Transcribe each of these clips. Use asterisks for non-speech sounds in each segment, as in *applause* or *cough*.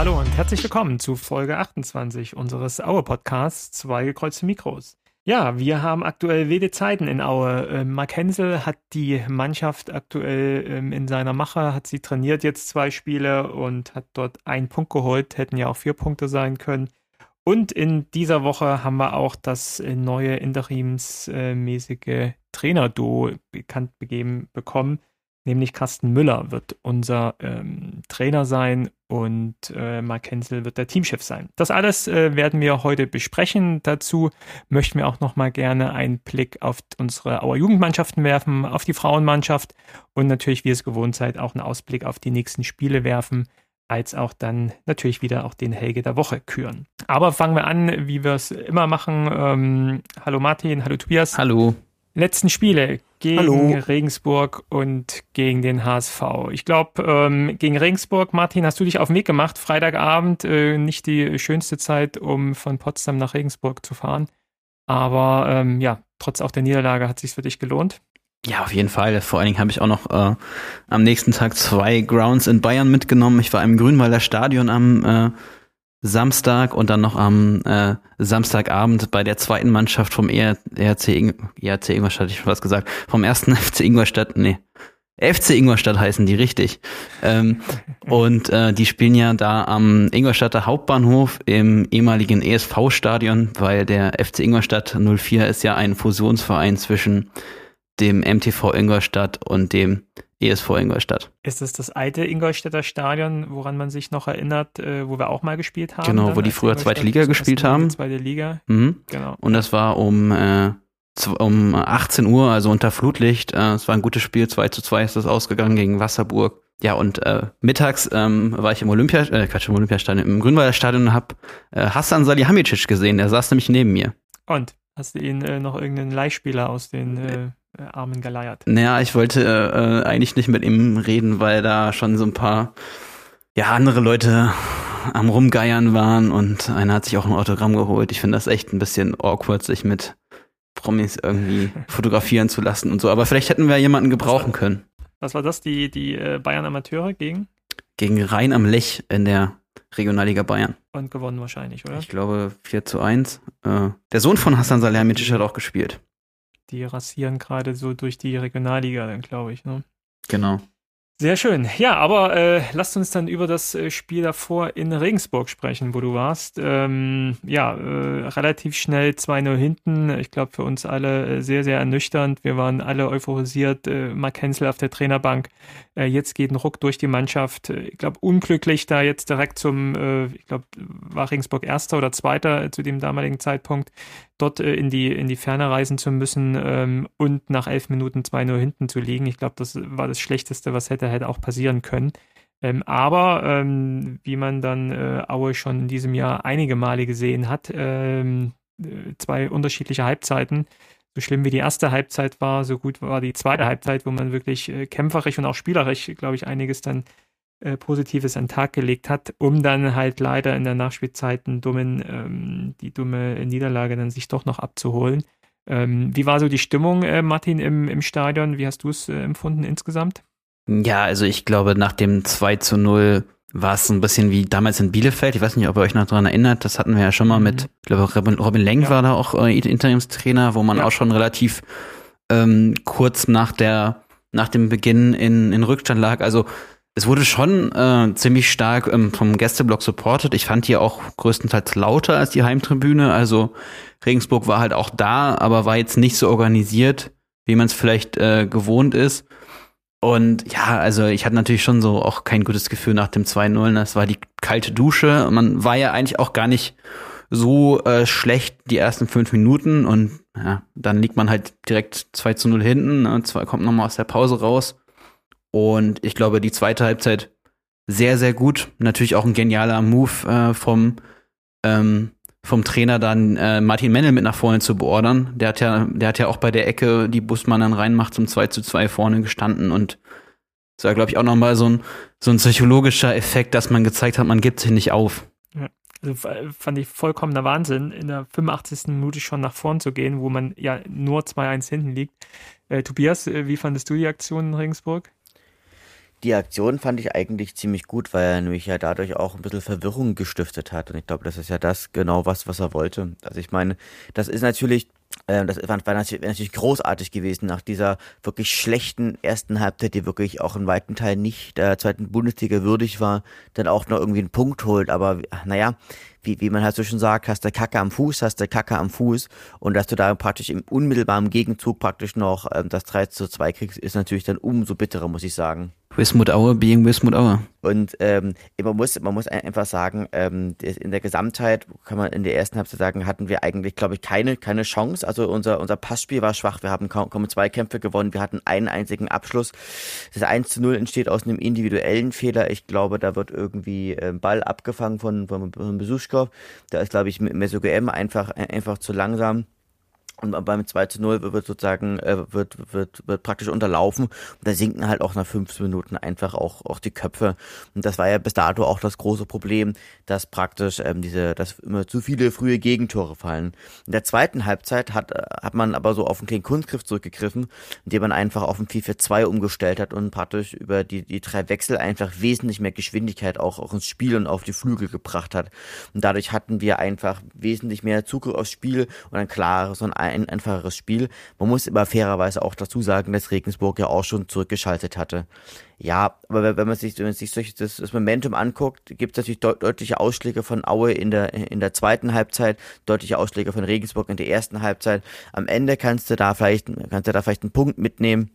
Hallo und herzlich willkommen zu Folge 28 unseres Aue-Podcasts Zwei gekreuzte Mikros. Ja, wir haben aktuell wilde Zeiten in Aue. Ähm, Mark Hensel hat die Mannschaft aktuell ähm, in seiner Mache, hat sie trainiert jetzt zwei Spiele und hat dort einen Punkt geholt, hätten ja auch vier Punkte sein können. Und in dieser Woche haben wir auch das äh, neue interimsmäßige Trainer-Duo bekannt begeben bekommen nämlich Carsten Müller wird unser ähm, Trainer sein und äh, Mark Hensel wird der Teamchef sein. Das alles äh, werden wir heute besprechen. Dazu möchten wir auch noch mal gerne einen Blick auf unsere Auer Jugendmannschaften werfen, auf die Frauenmannschaft und natürlich, wie es gewohnt seid, auch einen Ausblick auf die nächsten Spiele werfen als auch dann natürlich wieder auch den Helge der Woche küren. Aber fangen wir an, wie wir es immer machen. Ähm, hallo Martin, hallo Tobias. Hallo letzten Spiele gegen Hallo. Regensburg und gegen den HSV. Ich glaube, ähm, gegen Regensburg, Martin, hast du dich auf den Weg gemacht. Freitagabend äh, nicht die schönste Zeit, um von Potsdam nach Regensburg zu fahren. Aber ähm, ja, trotz auch der Niederlage hat sich für dich gelohnt. Ja, auf jeden Fall. Vor allen Dingen habe ich auch noch äh, am nächsten Tag zwei Grounds in Bayern mitgenommen. Ich war im Grünwalder Stadion am äh, Samstag und dann noch am äh, Samstagabend bei der zweiten Mannschaft vom ERC, ERC Ingolstadt, ich habe was gesagt, vom ersten *laughs* FC Ingolstadt, nee, FC Ingolstadt heißen die richtig. Ähm, und äh, die spielen ja da am Ingolstadter Hauptbahnhof im ehemaligen ESV-Stadion, weil der FC Ingolstadt 04 ist ja ein Fusionsverein zwischen dem MTV Ingolstadt und dem ESV Ingolstadt. Ist es das alte Ingolstädter Stadion, woran man sich noch erinnert, äh, wo wir auch mal gespielt haben? Genau, wo die früher zweite Liga gespielt haben. Zweite Liga. Mhm. Genau. Und das war um, äh, um 18 Uhr, also unter Flutlicht. Äh, es war ein gutes Spiel, 2 zu 2 ist das ausgegangen gegen Wasserburg. Ja, und äh, mittags ähm, war ich im Olympia, äh, Quatsch, im Olympiastadion, im Grünwalder Stadion und hab äh, Hassan Salihamidzic gesehen, der saß nämlich neben mir. Und? Hast du ihn äh, noch irgendeinen Leihspieler aus den äh, äh, Armen geleiert. Naja, ich wollte äh, eigentlich nicht mit ihm reden, weil da schon so ein paar ja, andere Leute am Rumgeiern waren und einer hat sich auch ein Autogramm geholt. Ich finde das echt ein bisschen awkward, sich mit Promis irgendwie *laughs* fotografieren zu lassen und so. Aber vielleicht hätten wir jemanden gebrauchen können. Was war das? Die, die äh, Bayern Amateure gegen? Gegen Rhein am Lech in der Regionalliga Bayern. Und gewonnen wahrscheinlich, oder? Ich glaube 4 zu 1. Äh, der Sohn von Hassan Salihamidzic hat auch gespielt die rasieren gerade so durch die Regionalliga, dann glaube ich. Ne? Genau. Sehr schön. Ja, aber äh, lasst uns dann über das äh, Spiel davor in Regensburg sprechen, wo du warst. Ähm, ja, äh, relativ schnell 2-0 hinten. Ich glaube, für uns alle äh, sehr, sehr ernüchternd. Wir waren alle euphorisiert. Äh, Mark Hensel auf der Trainerbank. Äh, jetzt geht ein Ruck durch die Mannschaft. Ich glaube, unglücklich da jetzt direkt zum, äh, ich glaube, war Regensburg Erster oder Zweiter äh, zu dem damaligen Zeitpunkt, dort äh, in, die, in die Ferne reisen zu müssen ähm, und nach elf Minuten 2-0 hinten zu liegen. Ich glaube, das war das Schlechteste, was hätte hätte auch passieren können. Ähm, aber ähm, wie man dann äh, Aue schon in diesem Jahr einige Male gesehen hat, ähm, äh, zwei unterschiedliche Halbzeiten. So schlimm wie die erste Halbzeit war, so gut war die zweite Halbzeit, wo man wirklich äh, kämpferisch und auch spielerisch, glaube ich, einiges dann äh, Positives an den Tag gelegt hat, um dann halt leider in der Nachspielzeit einen dummen, ähm, die dumme Niederlage dann sich doch noch abzuholen. Ähm, wie war so die Stimmung, äh, Martin, im, im Stadion? Wie hast du es äh, empfunden insgesamt? Ja, also ich glaube, nach dem 2 zu 0 war es ein bisschen wie damals in Bielefeld. Ich weiß nicht, ob ihr euch noch daran erinnert. Das hatten wir ja schon mal mhm. mit, ich glaube, Robin, Robin Lenk ja. war da auch äh, Interimstrainer, wo man ja. auch schon relativ ähm, kurz nach der, nach dem Beginn in, in Rückstand lag. Also es wurde schon äh, ziemlich stark ähm, vom Gästeblock supported. Ich fand die auch größtenteils lauter als die Heimtribüne. Also Regensburg war halt auch da, aber war jetzt nicht so organisiert, wie man es vielleicht äh, gewohnt ist. Und ja, also ich hatte natürlich schon so auch kein gutes Gefühl nach dem 2-0. Das war die kalte Dusche. Man war ja eigentlich auch gar nicht so äh, schlecht die ersten fünf Minuten und ja, dann liegt man halt direkt 2 zu 0 hinten und zwar kommt nochmal aus der Pause raus. Und ich glaube, die zweite Halbzeit sehr, sehr gut. Natürlich auch ein genialer Move äh, vom ähm, vom Trainer dann äh, Martin Mennel mit nach vorne zu beordern. Der hat ja, der hat ja auch bei der Ecke, die Busmann dann reinmacht, zum 2 zu 2 vorne gestanden und das war, glaube ich, auch nochmal so ein, so ein psychologischer Effekt, dass man gezeigt hat, man gibt sich nicht auf. Ja, also fand ich vollkommener Wahnsinn, in der 85. Minute schon nach vorn zu gehen, wo man ja nur 2-1 hinten liegt. Äh, Tobias, äh, wie fandest du die Aktion in Regensburg? Die Aktion fand ich eigentlich ziemlich gut, weil er nämlich ja dadurch auch ein bisschen Verwirrung gestiftet hat. Und ich glaube, das ist ja das genau was, was er wollte. Also ich meine, das ist natürlich ähm, das war, natürlich, großartig gewesen nach dieser wirklich schlechten ersten Halbzeit, die wirklich auch in weiten Teilen nicht der zweiten Bundesliga würdig war, dann auch noch irgendwie einen Punkt holt. Aber naja, wie, wie man halt so schon sagt, hast du Kacke am Fuß, hast du Kacke am Fuß und dass du da praktisch im unmittelbaren Gegenzug praktisch noch ähm, das 3 zu 2 kriegst, ist natürlich dann umso bitterer, muss ich sagen. Wismut Aue being Wismut Aue. Und ähm, man muss man muss einfach sagen, ähm, in der Gesamtheit kann man in der ersten Halbzeit sagen, hatten wir eigentlich, glaube ich, keine keine Chance. Also unser unser Passspiel war schwach. Wir haben kaum, kaum zwei Kämpfe gewonnen. Wir hatten einen einzigen Abschluss. Das 1 zu 0 entsteht aus einem individuellen Fehler. Ich glaube, da wird irgendwie äh, Ball abgefangen von von, von Besuchskopf. Da ist, glaube ich, Meso GM einfach einfach zu langsam. Und beim 2 zu 0 wird sozusagen, äh, wird, wird, wird praktisch unterlaufen. Und da sinken halt auch nach 15 Minuten einfach auch, auch die Köpfe. Und das war ja bis dato auch das große Problem, dass praktisch ähm, diese, dass immer zu viele frühe Gegentore fallen. In der zweiten Halbzeit hat, hat man aber so auf einen kleinen Kunstgriff zurückgegriffen, indem man einfach auf ein 4-4-2 umgestellt hat und praktisch über die, die drei Wechsel einfach wesentlich mehr Geschwindigkeit auch, auch ins Spiel und auf die Flügel gebracht hat. Und dadurch hatten wir einfach wesentlich mehr Zugriff aufs Spiel und ein klares und ein ein einfacheres Spiel. Man muss aber fairerweise auch dazu sagen, dass Regensburg ja auch schon zurückgeschaltet hatte. Ja, aber wenn man sich, wenn man sich das, das Momentum anguckt, gibt es natürlich deut deutliche Ausschläge von Aue in der, in der zweiten Halbzeit, deutliche Ausschläge von Regensburg in der ersten Halbzeit. Am Ende kannst du da vielleicht, kannst du da vielleicht einen Punkt mitnehmen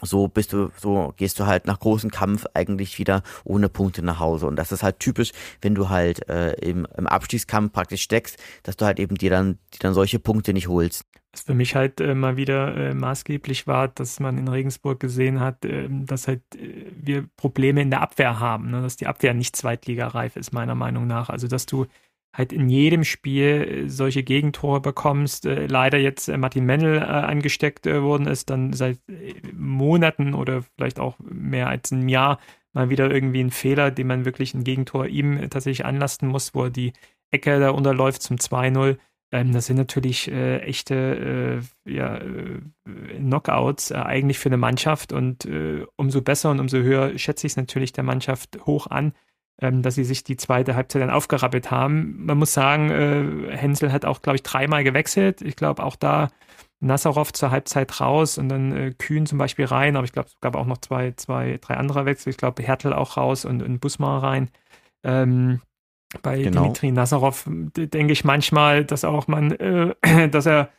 so bist du, so gehst du halt nach großem Kampf eigentlich wieder ohne Punkte nach Hause. Und das ist halt typisch, wenn du halt äh, im, im Abstiegskampf praktisch steckst, dass du halt eben dir dann, dir dann solche Punkte nicht holst. Was für mich halt äh, mal wieder äh, maßgeblich war, dass man in Regensburg gesehen hat, äh, dass halt äh, wir Probleme in der Abwehr haben, ne? dass die Abwehr nicht zweitligareif ist, meiner Meinung nach. Also dass du halt in jedem Spiel äh, solche Gegentore bekommst. Äh, leider jetzt äh, Martin Mennel angesteckt worden ist, dann seit Monaten oder vielleicht auch mehr als einem Jahr mal wieder irgendwie ein Fehler, den man wirklich ein Gegentor ihm tatsächlich anlasten muss, wo er die Ecke da unterläuft zum 2-0. Ähm, das sind natürlich äh, echte äh, ja, äh, Knockouts eigentlich für eine Mannschaft und umso besser und umso höher schätze ich es natürlich der Mannschaft hoch an, ähm, dass sie sich die zweite Halbzeit dann aufgerappelt haben. Man muss sagen, äh, Hensel hat auch, glaube ich, dreimal gewechselt. Ich glaube, auch da Nassarov zur Halbzeit raus und dann äh, Kühn zum Beispiel rein, aber ich glaube, es gab auch noch zwei, zwei, drei andere Wechsel. Ich glaube, Hertel auch raus und, und Busmar rein. Ähm, bei genau. Dimitri Nassarov denke ich manchmal, dass auch man, äh, *clears throat* dass er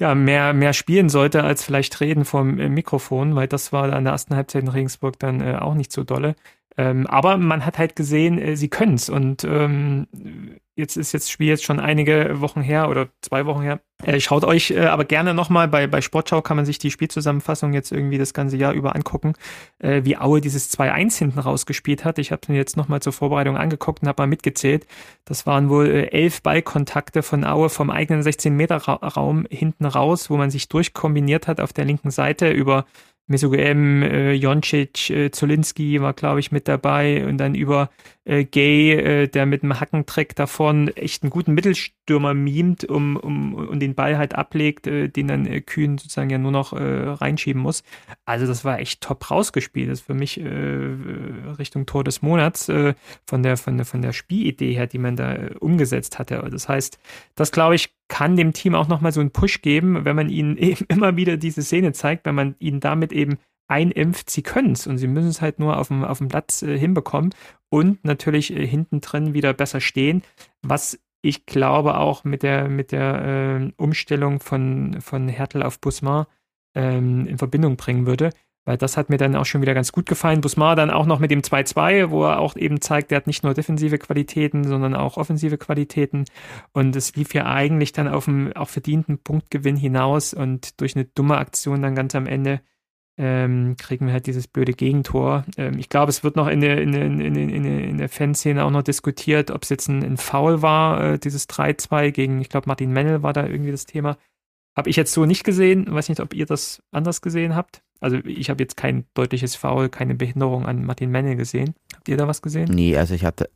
ja, mehr, mehr spielen sollte, als vielleicht reden vom äh, Mikrofon, weil das war an der ersten Halbzeit in Regensburg dann äh, auch nicht so dolle. Ähm, aber man hat halt gesehen, äh, sie können es. Und ähm, jetzt ist jetzt Spiel jetzt schon einige Wochen her oder zwei Wochen her. Äh, schaut euch äh, aber gerne nochmal, bei, bei Sportschau kann man sich die Spielzusammenfassung jetzt irgendwie das ganze Jahr über angucken, äh, wie Aue dieses 2-1 hinten rausgespielt hat. Ich habe mir jetzt nochmal zur Vorbereitung angeguckt und habe mal mitgezählt. Das waren wohl äh, elf Ballkontakte von Aue vom eigenen 16-Meter-Raum hinten raus, wo man sich durchkombiniert hat auf der linken Seite über Mesogem, äh, Joncic, äh, Zolinski war, glaube ich, mit dabei und dann über äh, Gay, äh, der mit dem Hackentrick davon echt einen guten Mittelstürmer mimt um, um, und den Ball halt ablegt, äh, den dann äh, Kühn sozusagen ja nur noch äh, reinschieben muss. Also das war echt top rausgespielt. Das ist für mich äh, Richtung Tor des Monats äh, von, der, von, der, von der Spielidee her, die man da äh, umgesetzt hatte. Das heißt, das glaube ich, kann dem Team auch nochmal so einen Push geben, wenn man ihnen *laughs* eben immer wieder diese Szene zeigt, wenn man ihnen damit eben einimpft, sie können es und sie müssen es halt nur auf dem, auf dem Platz äh, hinbekommen und natürlich äh, hinten drin wieder besser stehen, was ich glaube auch mit der, mit der äh, Umstellung von, von Hertel auf Busmar ähm, in Verbindung bringen würde. Weil das hat mir dann auch schon wieder ganz gut gefallen. Busmar dann auch noch mit dem 2-2, wo er auch eben zeigt, er hat nicht nur defensive Qualitäten, sondern auch offensive Qualitäten. Und es lief ja eigentlich dann auf einen auch verdienten Punktgewinn hinaus und durch eine dumme Aktion dann ganz am Ende ähm, kriegen wir halt dieses blöde Gegentor. Ähm, ich glaube, es wird noch in der, in der, in der, in der Fanszene auch noch diskutiert, ob es jetzt ein, ein Foul war, äh, dieses 3-2 gegen, ich glaube, Martin Mennel war da irgendwie das Thema. Habe ich jetzt so nicht gesehen. Weiß nicht, ob ihr das anders gesehen habt. Also ich habe jetzt kein deutliches Foul, keine Behinderung an Martin Mennel gesehen. Habt ihr da was gesehen? Nee, also ich hatte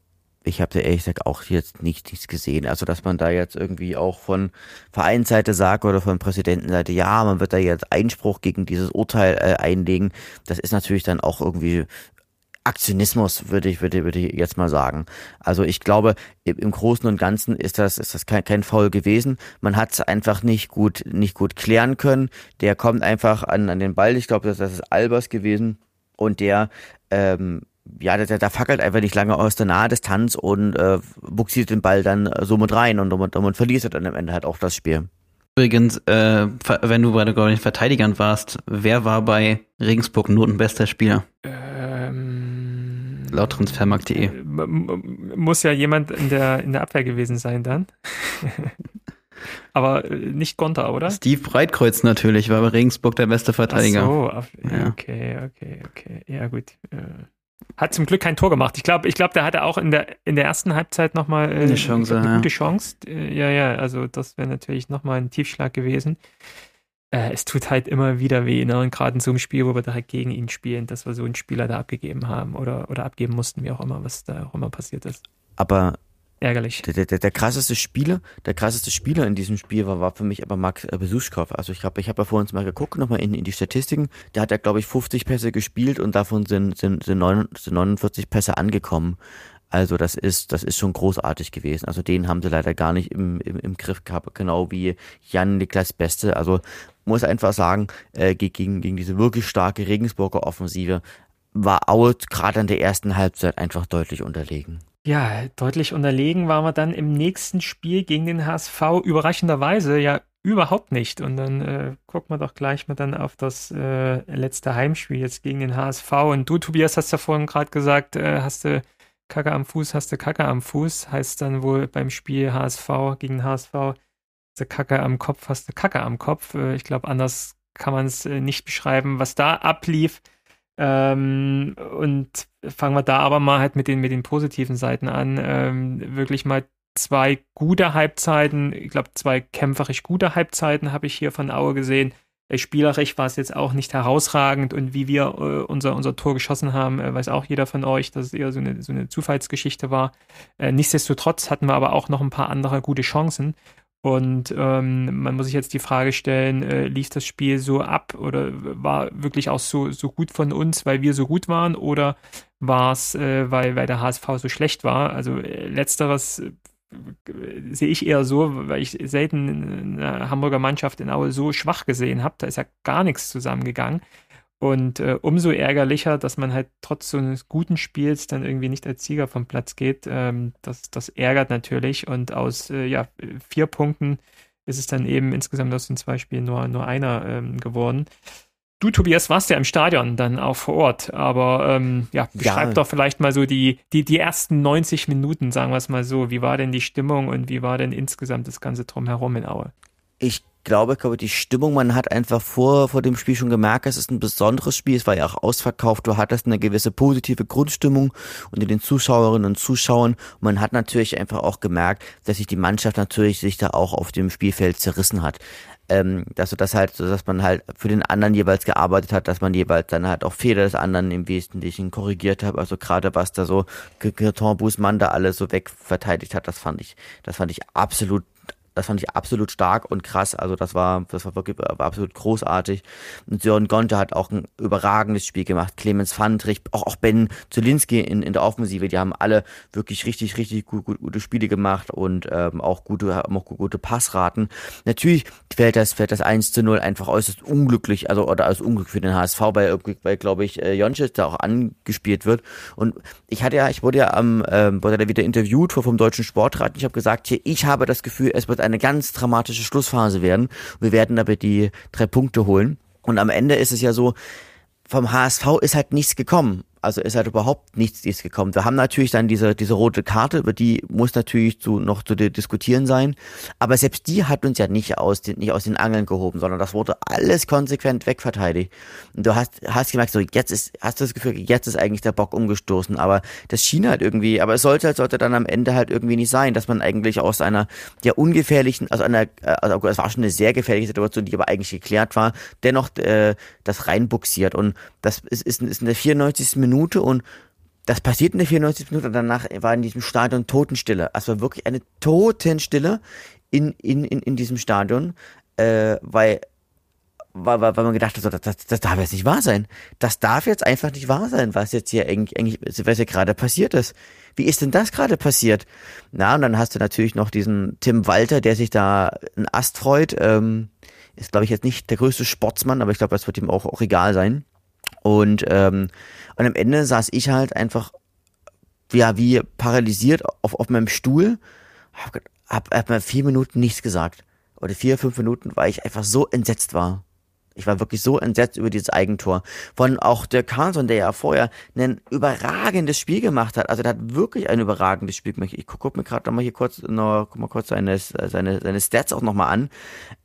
ich habe da ehrlich gesagt auch jetzt nicht, nichts gesehen. Also, dass man da jetzt irgendwie auch von Vereinsseite sagt oder von Präsidentenseite, ja, man wird da jetzt Einspruch gegen dieses Urteil äh, einlegen, das ist natürlich dann auch irgendwie Aktionismus, würde ich, würde, würde ich jetzt mal sagen. Also ich glaube, im Großen und Ganzen ist das, ist das kein, kein Foul gewesen. Man hat es einfach nicht gut, nicht gut klären können. Der kommt einfach an, an den Ball. Ich glaube, das, das ist Albers gewesen. Und der, ähm, ja, der, der fackelt einfach nicht lange aus der nahe Distanz und äh, buxiert den Ball dann so mit rein und, und, und verliert dann am Ende halt auch das Spiel. Übrigens, äh, wenn du bei den Verteidigern warst, wer war bei Regensburg notenbester Spieler? Ähm, Laut transfermarkt.de. Äh, muss ja jemand in der, in der Abwehr gewesen sein dann. *laughs* Aber äh, nicht Gonta, oder? Steve Breitkreuz natürlich, war bei Regensburg der beste Verteidiger. Ach so, auf, ja. okay, okay, okay. Ja, gut. Äh, hat zum Glück kein Tor gemacht. Ich glaube, ich glaube, der hatte auch in der, in der ersten Halbzeit nochmal äh, eine, Chance, glaub, eine ja. gute Chance. Ja, ja, also das wäre natürlich nochmal ein Tiefschlag gewesen. Äh, es tut halt immer wieder weh, ne? Und gerade in so einem Spiel, wo wir direkt gegen ihn spielen, dass wir so einen Spieler da abgegeben haben oder, oder abgeben mussten, wie auch immer, was da auch immer passiert ist. Aber ärgerlich. Der, der, der krasseste Spieler, der krasseste Spieler in diesem Spiel war, war für mich aber Max äh, Besuschkow. Also ich habe ich hab ja vorhin mal geguckt, nochmal in, in die Statistiken. Der hat ja, glaube ich, 50 Pässe gespielt und davon sind, sind, sind, 49 Pässe angekommen. Also das ist, das ist schon großartig gewesen. Also den haben sie leider gar nicht im, im, im Griff gehabt, genau wie Jan Niklas Beste. Also muss einfach sagen, äh, gegen, gegen diese wirklich starke Regensburger Offensive war Aue gerade an der ersten Halbzeit einfach deutlich unterlegen. Ja, deutlich unterlegen waren wir dann im nächsten Spiel gegen den HSV überraschenderweise ja überhaupt nicht. Und dann äh, gucken wir doch gleich mal dann auf das äh, letzte Heimspiel jetzt gegen den HSV. Und du, Tobias, hast ja vorhin gerade gesagt, äh, hast du Kacke am Fuß, hast du Kacke am Fuß. Heißt dann wohl beim Spiel HSV gegen HSV, hast du Kacke am Kopf, hast du Kacke am Kopf. Äh, ich glaube, anders kann man es äh, nicht beschreiben, was da ablief. Ähm, und fangen wir da aber mal halt mit den, mit den positiven Seiten an. Ähm, wirklich mal zwei gute Halbzeiten, ich glaube zwei kämpferisch gute Halbzeiten habe ich hier von Aue gesehen. Äh, spielerisch war es jetzt auch nicht herausragend und wie wir äh, unser, unser Tor geschossen haben, äh, weiß auch jeder von euch, dass es eher so eine, so eine Zufallsgeschichte war. Äh, nichtsdestotrotz hatten wir aber auch noch ein paar andere gute Chancen und ähm, man muss sich jetzt die Frage stellen, äh, lief das Spiel so ab oder war wirklich auch so, so gut von uns, weil wir so gut waren oder war es, äh, weil, weil der HSV so schlecht war? Also letzteres sehe ich eher so, weil ich selten eine Hamburger Mannschaft in Aue so schwach gesehen habe. Da ist ja gar nichts zusammengegangen. Und äh, umso ärgerlicher, dass man halt trotz so eines guten Spiels dann irgendwie nicht als Sieger vom Platz geht. Ähm, das, das ärgert natürlich. Und aus äh, ja, vier Punkten ist es dann eben insgesamt aus den zwei Spielen nur, nur einer ähm, geworden. Du, Tobias, warst ja im Stadion dann auch vor Ort, aber ähm, ja, beschreib ja. doch vielleicht mal so die, die, die ersten 90 Minuten, sagen wir es mal so. Wie war denn die Stimmung und wie war denn insgesamt das Ganze drumherum in Aue? Ich glaube, ich glaube, die Stimmung, man hat einfach vor, vor dem Spiel schon gemerkt, es ist ein besonderes Spiel, es war ja auch ausverkauft, du hattest eine gewisse positive Grundstimmung unter den Zuschauerinnen und Zuschauern. Man hat natürlich einfach auch gemerkt, dass sich die Mannschaft natürlich sich da auch auf dem Spielfeld zerrissen hat. Ähm, dass das halt, so dass man halt für den anderen jeweils gearbeitet hat, dass man jeweils dann halt auch Fehler des anderen im Wesentlichen korrigiert hat. Also gerade was da so Girton Busmann da alles so wegverteidigt hat, das fand ich, das fand ich absolut das fand ich absolut stark und krass. Also das war, das war wirklich war absolut großartig. Und Sören Gonte hat auch ein überragendes Spiel gemacht. Clemens Fandrich, auch, auch Ben Zulinski in, in der Offensive, die haben alle wirklich richtig, richtig gut, gut, gute Spiele gemacht und ähm, auch gute, auch gute Passraten. Natürlich fällt das, fällt das 1 zu 0 einfach äußerst unglücklich, also oder als Unglück für den HSV, weil, weil glaube ich, äh, da auch angespielt wird. Und ich hatte ja, ich wurde ja am, ähm, wurde ja wieder interviewt vom Deutschen Sportrat und ich habe gesagt, hier, ich habe das Gefühl, es wird eine ganz dramatische Schlussphase werden. Wir werden aber die drei Punkte holen. Und am Ende ist es ja so, vom HSV ist halt nichts gekommen. Also ist halt überhaupt nichts, nichts gekommen. Wir haben natürlich dann diese, diese rote Karte, über die muss natürlich zu, noch zu diskutieren sein. Aber selbst die hat uns ja nicht aus den, nicht aus den Angeln gehoben, sondern das wurde alles konsequent wegverteidigt. Und du hast, hast gemerkt, so jetzt ist, hast du das Gefühl, jetzt ist eigentlich der Bock umgestoßen. Aber das schien halt irgendwie, aber es sollte halt, sollte dann am Ende halt irgendwie nicht sein, dass man eigentlich aus einer ja ungefährlichen, also einer, also es war schon eine sehr gefährliche Situation, die aber eigentlich geklärt war, dennoch äh, das reinbuxiert. Und das ist, ist, ist in der 94. Minute und das passiert in der 94. Minute und danach war in diesem Stadion Totenstille. Also wirklich eine Totenstille in, in, in, in diesem Stadion, äh, weil weil, weil man gedacht hat, so, das, das, das darf jetzt nicht wahr sein. Das darf jetzt einfach nicht wahr sein, was jetzt hier eigentlich, was hier gerade passiert ist. Wie ist denn das gerade passiert? Na, und dann hast du natürlich noch diesen Tim Walter, der sich da einen Ast freut. Ähm, ist, glaube ich, jetzt nicht der größte Sportsmann, aber ich glaube, das wird ihm auch, auch egal sein. Und, ähm, und am Ende saß ich halt einfach ja, wie paralysiert auf, auf meinem Stuhl, hab, hab, hab mir vier Minuten nichts gesagt. Oder vier, fünf Minuten, weil ich einfach so entsetzt war. Ich war wirklich so entsetzt über dieses Eigentor. Von auch der Carlson, der ja vorher ein überragendes Spiel gemacht hat. Also der hat wirklich ein überragendes Spiel gemacht. Ich gucke guck mir gerade nochmal hier kurz, noch, guck mal kurz seine, seine, seine Stats auch nochmal an.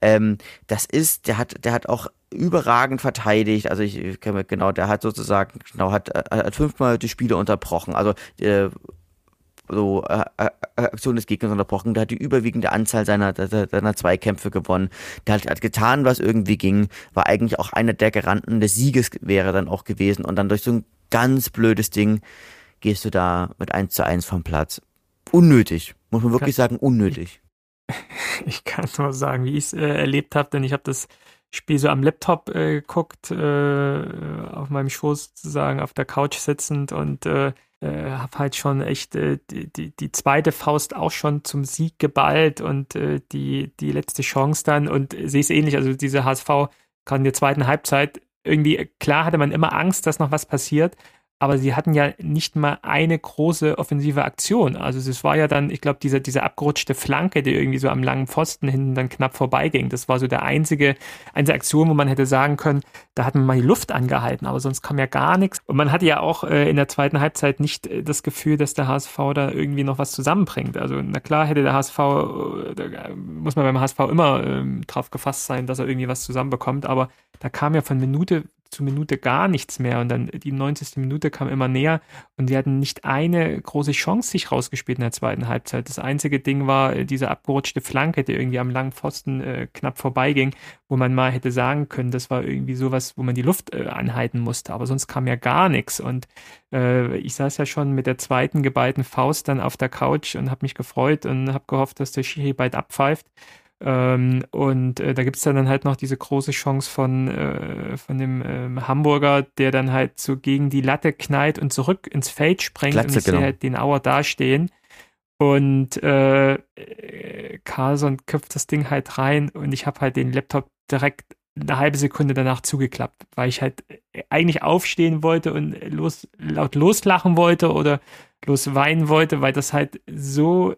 Ähm, das ist, der hat, der hat auch überragend verteidigt. Also ich, ich kenne genau, der hat sozusagen, genau, hat, hat fünfmal die Spiele unterbrochen. Also äh, so äh, äh, Aktion des Gegners unterbrochen, der hat die überwiegende Anzahl seiner, seiner Zweikämpfe gewonnen, der hat, hat getan, was irgendwie ging, war eigentlich auch einer der Garanten des Sieges wäre dann auch gewesen und dann durch so ein ganz blödes Ding gehst du da mit eins zu eins vom Platz. Unnötig, muss man wirklich sagen, unnötig. Ich, *laughs* ich kann nur sagen, wie ich es äh, erlebt habe, denn ich habe das Spiel so am Laptop äh, geguckt, äh, auf meinem Schoß sozusagen auf der Couch sitzend und äh, äh, habe halt schon echt äh, die, die, die zweite Faust auch schon zum Sieg geballt und äh, die, die letzte Chance dann und sehe es ähnlich, also diese HSV gerade in der zweiten Halbzeit, irgendwie, klar hatte man immer Angst, dass noch was passiert, aber sie hatten ja nicht mal eine große offensive Aktion. Also es war ja dann, ich glaube, diese, diese abgerutschte Flanke, die irgendwie so am langen Pfosten hinten dann knapp vorbeiging. Das war so der einzige, einzige Aktion, wo man hätte sagen können, da hat man mal die Luft angehalten, aber sonst kam ja gar nichts. Und man hatte ja auch äh, in der zweiten Halbzeit nicht äh, das Gefühl, dass der HSV da irgendwie noch was zusammenbringt. Also na klar hätte der HSV, äh, da muss man beim HSV immer äh, drauf gefasst sein, dass er irgendwie was zusammenbekommt, aber da kam ja von Minute zu Minute gar nichts mehr und dann die 90. Minute kam immer näher und die hatten nicht eine große Chance sich rausgespielt in der zweiten Halbzeit. Das einzige Ding war äh, diese abgerutschte Flanke, die irgendwie am langen Pfosten äh, knapp vorbeiging, wo man mal hätte sagen können, das war irgendwie sowas, wo man die Luft äh, anhalten musste, aber sonst kam ja gar nichts und äh, ich saß ja schon mit der zweiten geballten Faust dann auf der Couch und habe mich gefreut und habe gehofft, dass der Schiri bald abpfeift ähm, und äh, da gibt es dann halt noch diese große Chance von, äh, von dem ähm, Hamburger, der dann halt so gegen die Latte knallt und zurück ins Feld sprengt Glatze, und ich genau. sehe halt den Auer dastehen. Und äh, Carlson köpft das Ding halt rein und ich habe halt den Laptop direkt eine halbe Sekunde danach zugeklappt, weil ich halt eigentlich aufstehen wollte und los, laut loslachen wollte oder losweinen wollte, weil das halt so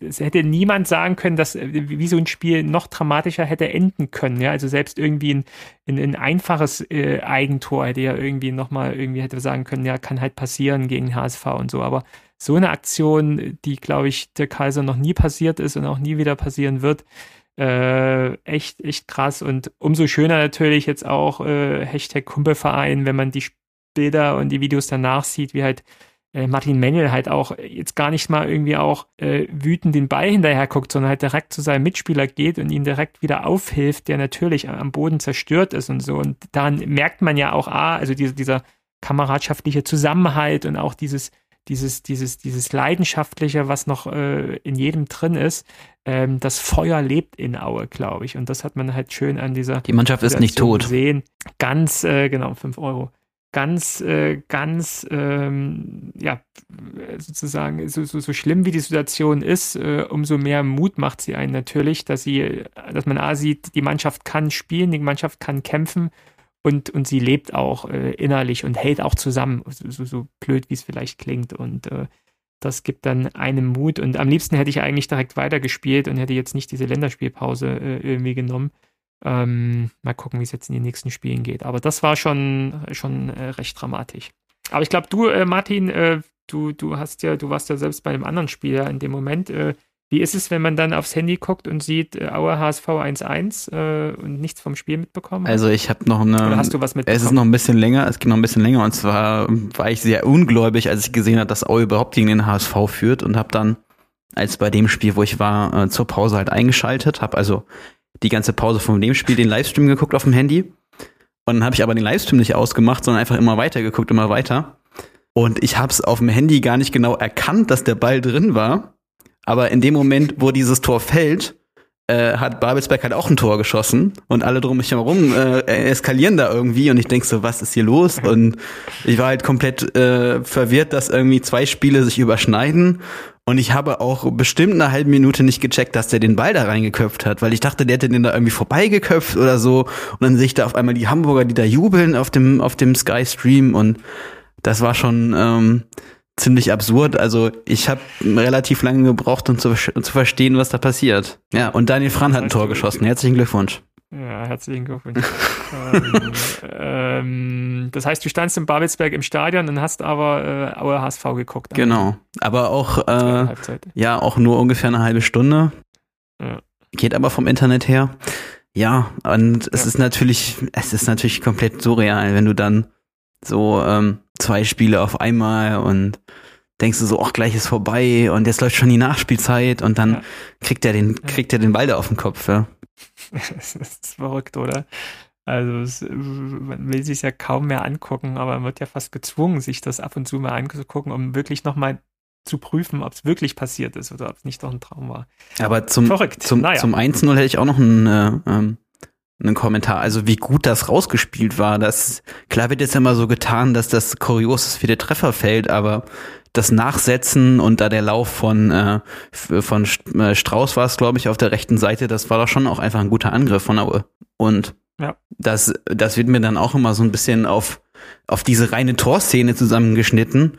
es hätte niemand sagen können, dass wie so ein Spiel noch dramatischer hätte enden können. Ja, also selbst irgendwie ein, ein, ein einfaches äh, Eigentor hätte ja irgendwie nochmal irgendwie hätte sagen können, ja, kann halt passieren gegen HSV und so. Aber so eine Aktion, die, glaube ich, der Kaiser noch nie passiert ist und auch nie wieder passieren wird, äh, echt, echt krass. Und umso schöner natürlich jetzt auch äh, Hashtag Kumpelverein, wenn man die Bilder und die Videos danach sieht, wie halt äh, Martin Mengel halt auch jetzt gar nicht mal irgendwie auch äh, wütend den Ball hinterher guckt, sondern halt direkt zu seinem Mitspieler geht und ihn direkt wieder aufhilft, der natürlich am Boden zerstört ist und so. Und dann merkt man ja auch, ah, also diese, dieser kameradschaftliche Zusammenhalt und auch dieses, dieses, dieses, dieses Leidenschaftliche, was noch äh, in jedem drin ist, ähm, das Feuer lebt in Aue, glaube ich. Und das hat man halt schön an dieser. Die Mannschaft ist nicht tot. Sehen. Ganz, äh, genau, fünf Euro ganz, äh, ganz, ähm, ja, sozusagen, so, so, so schlimm wie die Situation ist, äh, umso mehr Mut macht sie einen natürlich, dass sie, dass man A sieht, die Mannschaft kann spielen, die Mannschaft kann kämpfen und, und sie lebt auch äh, innerlich und hält auch zusammen, so, so, so blöd wie es vielleicht klingt und äh, das gibt dann einem Mut und am liebsten hätte ich eigentlich direkt weitergespielt und hätte jetzt nicht diese Länderspielpause äh, irgendwie genommen. Ähm, mal gucken, wie es jetzt in den nächsten Spielen geht. Aber das war schon, schon äh, recht dramatisch. Aber ich glaube, du, äh, Martin, äh, du, du hast ja, du warst ja selbst bei einem anderen Spieler in dem Moment. Äh, wie ist es, wenn man dann aufs Handy guckt und sieht äh, Auer HSV 1-1 äh, und nichts vom Spiel mitbekommen? Also ich habe noch eine. Oder hast du was mitbekommen? Es ist noch ein bisschen länger, es geht noch ein bisschen länger. Und zwar war ich sehr ungläubig, als ich gesehen habe, dass Aue überhaupt gegen den HSV führt und habe dann, als bei dem Spiel, wo ich war, äh, zur Pause halt eingeschaltet, habe also die ganze Pause von dem Spiel den Livestream geguckt auf dem Handy. Und dann habe ich aber den Livestream nicht ausgemacht, sondern einfach immer weiter geguckt, immer weiter. Und ich habe es auf dem Handy gar nicht genau erkannt, dass der Ball drin war. Aber in dem Moment, wo dieses Tor fällt, äh, hat Babelsberg halt auch ein Tor geschossen und alle drum mich herum äh, eskalieren da irgendwie und ich denk so, was ist hier los? Und ich war halt komplett äh, verwirrt, dass irgendwie zwei Spiele sich überschneiden und ich habe auch bestimmt eine halbe Minute nicht gecheckt, dass der den Ball da reingeköpft hat, weil ich dachte, der hätte den da irgendwie vorbeigeköpft oder so. Und dann sehe ich da auf einmal die Hamburger, die da jubeln auf dem, auf dem Sky Stream und das war schon ähm, ziemlich absurd. Also ich habe relativ lange gebraucht, um zu, zu verstehen, was da passiert. Ja, und Daniel Fran hat ein Tor geschossen. Herzlichen Glückwunsch. Ja, herzlichen Glückwunsch. ähm, ähm, das heißt, du standst in Babelsberg im Stadion und hast aber äh, Aue HSV geguckt. Genau, aber auch äh, ja auch nur ungefähr eine halbe Stunde. Ja. Geht aber vom Internet her. Ja, und es ja. ist natürlich, es ist natürlich komplett surreal, wenn du dann so ähm, zwei Spiele auf einmal und denkst du so, ach, gleich ist vorbei und jetzt läuft schon die Nachspielzeit und dann ja. kriegt er den, kriegt er den Ball da auf den Kopf, ja. *laughs* das ist verrückt, oder? Also es, man will sich ja kaum mehr angucken, aber man wird ja fast gezwungen, sich das ab und zu mal anzugucken, um wirklich nochmal zu prüfen, ob es wirklich passiert ist oder ob es nicht doch ein Traum war. Aber zum, Verrückt. zum, naja. zum 1-0 hätte ich auch noch einen, äh, ähm, einen Kommentar. Also wie gut das rausgespielt war. Das, klar wird jetzt immer so getan, dass das kurios ist, wie der Treffer fällt, aber das Nachsetzen und da der Lauf von, äh, von äh, Strauß war es, glaube ich, auf der rechten Seite, das war doch schon auch einfach ein guter Angriff von Aue. Und ja. das, das wird mir dann auch immer so ein bisschen auf, auf diese reine Torszene zusammengeschnitten.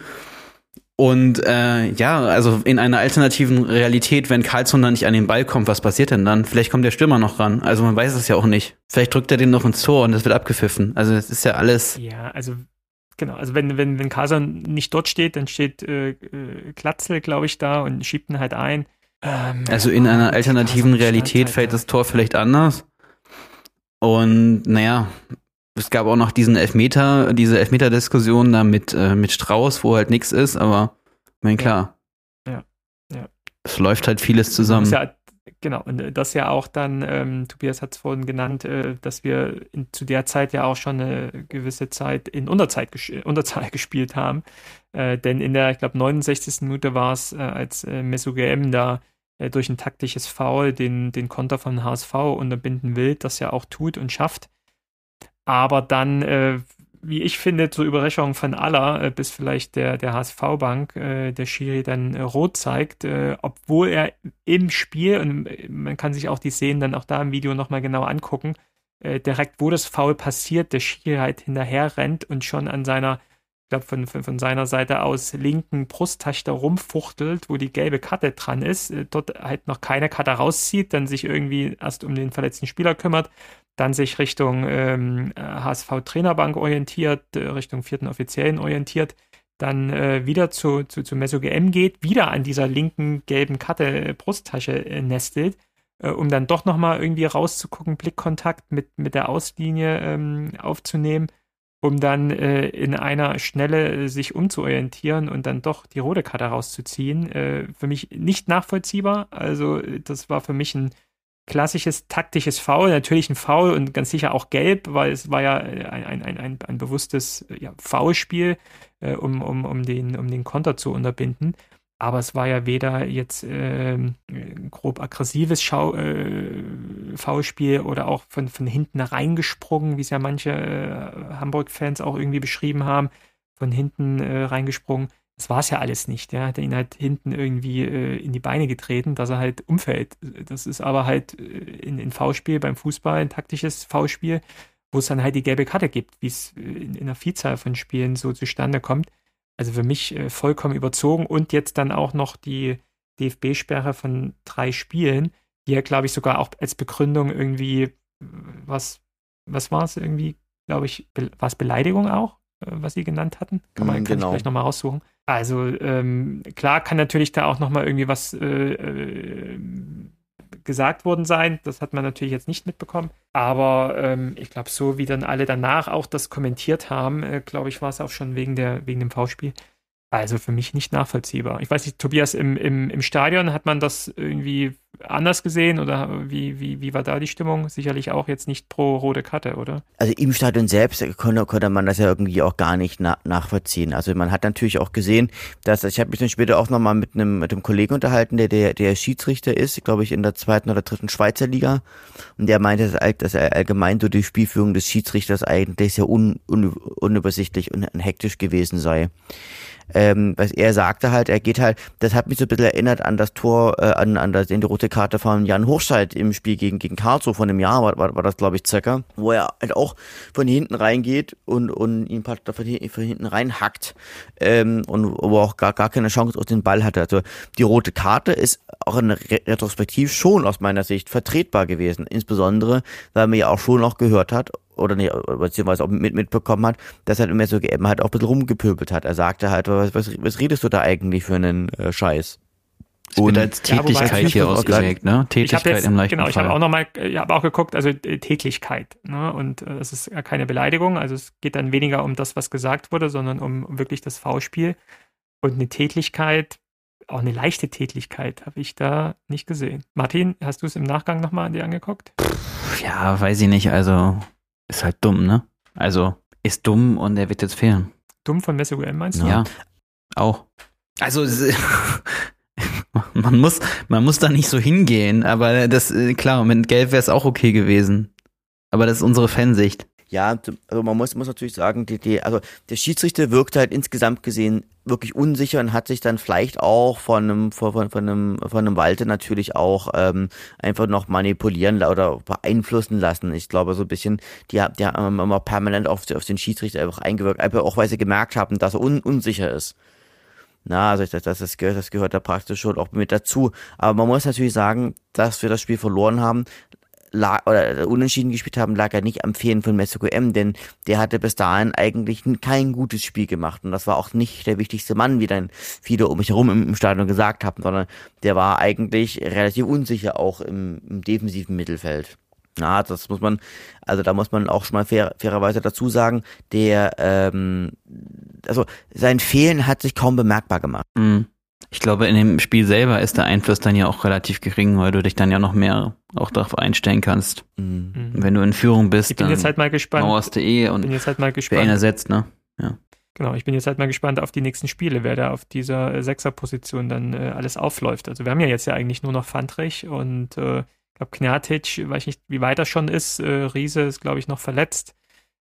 Und äh, ja, also in einer alternativen Realität, wenn Karlsson dann nicht an den Ball kommt, was passiert denn dann? Vielleicht kommt der Stürmer noch ran. Also man weiß es ja auch nicht. Vielleicht drückt er den noch ins Tor und das wird abgepfiffen. Also das ist ja alles. Ja, also Genau, also wenn, wenn, wenn Kasan nicht dort steht, dann steht äh, äh Glatzel, glaube ich, da und schiebt ihn halt ein. Ähm, also in einer alternativen Realität halt, fällt das Tor vielleicht anders. Und naja, es gab auch noch diesen Elfmeter, diese Elfmeter-Diskussion da mit, äh, mit Strauß, wo halt nichts ist, aber mein klar. Ja. ja. Es läuft halt vieles zusammen. Ja, Genau, und äh, das ja auch dann, ähm, Tobias hat es vorhin genannt, äh, dass wir in, zu der Zeit ja auch schon eine gewisse Zeit in Unterzeit ges Unterzahl *laughs* gespielt haben. Äh, denn in der, ich glaube, 69. Minute war es, äh, als äh, Mesu GM da äh, durch ein taktisches Foul den, den Konter von HSV unterbinden will, das ja auch tut und schafft. Aber dann äh, wie ich finde, zur Überraschung von aller, äh, bis vielleicht der, der HSV-Bank, äh, der Schiri dann äh, rot zeigt, äh, obwohl er im Spiel, und äh, man kann sich auch die Szenen dann auch da im Video nochmal genau angucken, äh, direkt wo das Foul passiert, der Schiri halt hinterher rennt und schon an seiner, ich glaube von, von, von, seiner Seite aus linken Brusttasche da rumfuchtelt, wo die gelbe Karte dran ist, dort halt noch keine Karte rauszieht, dann sich irgendwie erst um den verletzten Spieler kümmert dann sich Richtung ähm, HSV-Trainerbank orientiert, äh, Richtung vierten Offiziellen orientiert, dann äh, wieder zu, zu, zu Meso GM geht, wieder an dieser linken gelben Karte äh, Brusttasche äh, nestelt, äh, um dann doch nochmal irgendwie rauszugucken, Blickkontakt mit, mit der Auslinie ähm, aufzunehmen, um dann äh, in einer Schnelle sich umzuorientieren und dann doch die rote Karte rauszuziehen. für mich nicht nachvollziehbar. Also das war für mich ein klassisches taktisches Foul, natürlich ein Foul und ganz sicher auch gelb, weil es war ja ein, ein, ein, ein, ein bewusstes ja, Foulspiel, äh, um, um, um, den, um den Konter zu unterbinden. Aber es war ja weder jetzt äh, grob aggressives äh, Foulspiel oder auch von, von hinten reingesprungen, wie es ja manche äh, Hamburg-Fans auch irgendwie beschrieben haben, von hinten äh, reingesprungen das war es ja alles nicht. Der hat ihn halt hinten irgendwie äh, in die Beine getreten, dass er halt umfällt. Das ist aber halt äh, in, in V-Spiel beim Fußball ein taktisches V-Spiel, wo es dann halt die gelbe Karte gibt, wie es äh, in, in, einer Vielzahl von Spielen so zustande kommt. Also für mich äh, vollkommen überzogen und jetzt dann auch noch die DFB-Sperre von drei Spielen, die ja, glaube ich, sogar auch als Begründung irgendwie, was, was war es irgendwie, glaube ich, war es Beleidigung auch, was sie genannt hatten? Kann man genau. kann ich gleich nochmal raussuchen. Also ähm, klar kann natürlich da auch nochmal irgendwie was äh, äh, gesagt worden sein. Das hat man natürlich jetzt nicht mitbekommen. Aber ähm, ich glaube, so wie dann alle danach auch das kommentiert haben, äh, glaube ich, war es auch schon wegen, der, wegen dem V-Spiel. Also für mich nicht nachvollziehbar. Ich weiß nicht, Tobias, im, im, im Stadion hat man das irgendwie anders gesehen oder wie, wie, wie war da die Stimmung? Sicherlich auch jetzt nicht pro rote Karte, oder? Also im Stadion selbst konnte, konnte man das ja irgendwie auch gar nicht na, nachvollziehen. Also man hat natürlich auch gesehen, dass ich habe mich dann später auch nochmal mit einem mit einem Kollegen unterhalten, der, der der Schiedsrichter ist, glaube ich in der zweiten oder dritten Schweizer Liga, und der meinte, dass, dass er allgemein so die Spielführung des Schiedsrichters eigentlich sehr un, un, unübersichtlich und hektisch gewesen sei ähm, was er sagte halt, er geht halt, das hat mich so ein bisschen erinnert an das Tor, äh, an, an das, in die rote Karte von Jan Hochscheid im Spiel gegen, gegen Karlsruhe von einem Jahr, war, war, war das glaube ich circa, wo er halt auch von hinten reingeht und, und ihn von, hinten reinhackt ähm, und wo auch gar, gar keine Chance auf den Ball hatte. Also die rote Karte ist auch in Retrospektiv schon aus meiner Sicht vertretbar gewesen, insbesondere, weil man ja auch schon noch gehört hat, oder nicht, beziehungsweise auch mit, mitbekommen hat, dass er immer so eben halt auch ein bisschen rumgepöbelt hat. Er sagte halt, was, was, was redest du da eigentlich für einen äh, Scheiß? Es wird als Tätigkeit ja, hier ausgelegt, ne? Tätigkeit jetzt, im leichten Genau, ich habe auch nochmal, ich habe auch geguckt, also äh, Tätigkeit, ne? Und äh, es ist ja keine Beleidigung, also es geht dann weniger um das, was gesagt wurde, sondern um, um wirklich das V-Spiel. Und eine Tätigkeit, auch eine leichte Tätigkeit, habe ich da nicht gesehen. Martin, hast du es im Nachgang nochmal an dir angeguckt? Ja, weiß ich nicht, also ist halt dumm, ne? Also ist dumm und er wird jetzt fehlen. Dumm von Messi UM meinst du? Ja, auch. Also *laughs* *laughs* man muss, man muss da nicht so hingehen, aber das, äh, klar, mit Gelb wäre es auch okay gewesen. Aber das ist unsere Fansicht. Ja, also man muss, muss natürlich sagen, die, die, also der Schiedsrichter wirkt halt insgesamt gesehen wirklich unsicher und hat sich dann vielleicht auch von einem, von, von, von einem, von einem Walte natürlich auch ähm, einfach noch manipulieren oder beeinflussen lassen. Ich glaube, so ein bisschen, die, die haben immer permanent auf, auf den Schiedsrichter einfach eingewirkt, einfach auch weil sie gemerkt haben, dass er un, unsicher ist. Na, also das, das, das, gehört, das gehört da praktisch schon auch mit dazu. Aber man muss natürlich sagen, dass wir das Spiel verloren haben, lag, oder unentschieden gespielt haben, lag ja nicht am Fehlen von Messiko M, denn der hatte bis dahin eigentlich kein gutes Spiel gemacht und das war auch nicht der wichtigste Mann, wie dann viele um mich herum im, im Stadion gesagt haben, sondern der war eigentlich relativ unsicher auch im, im defensiven Mittelfeld. Na, das muss man, also da muss man auch schon mal fair, fairerweise dazu sagen, der, ähm, also sein Fehlen hat sich kaum bemerkbar gemacht. Mhm. Ich glaube, in dem Spiel selber ist der Einfluss dann ja auch relativ gering, weil du dich dann ja noch mehr auch darauf einstellen kannst. Mhm. Wenn du in Führung bist, ich bin dann jetzt halt mal gespannt. mauerst du eh und bin jetzt halt mal gespannt. wer ihn ersetzt, ne? Ja. Genau, ich bin jetzt halt mal gespannt auf die nächsten Spiele, wer da auf dieser äh, Sechserposition dann äh, alles aufläuft. Also wir haben ja jetzt ja eigentlich nur noch Fandrich und äh, glaube Knatic, weiß nicht, wie weit er schon ist. Äh, Riese ist, glaube ich, noch verletzt.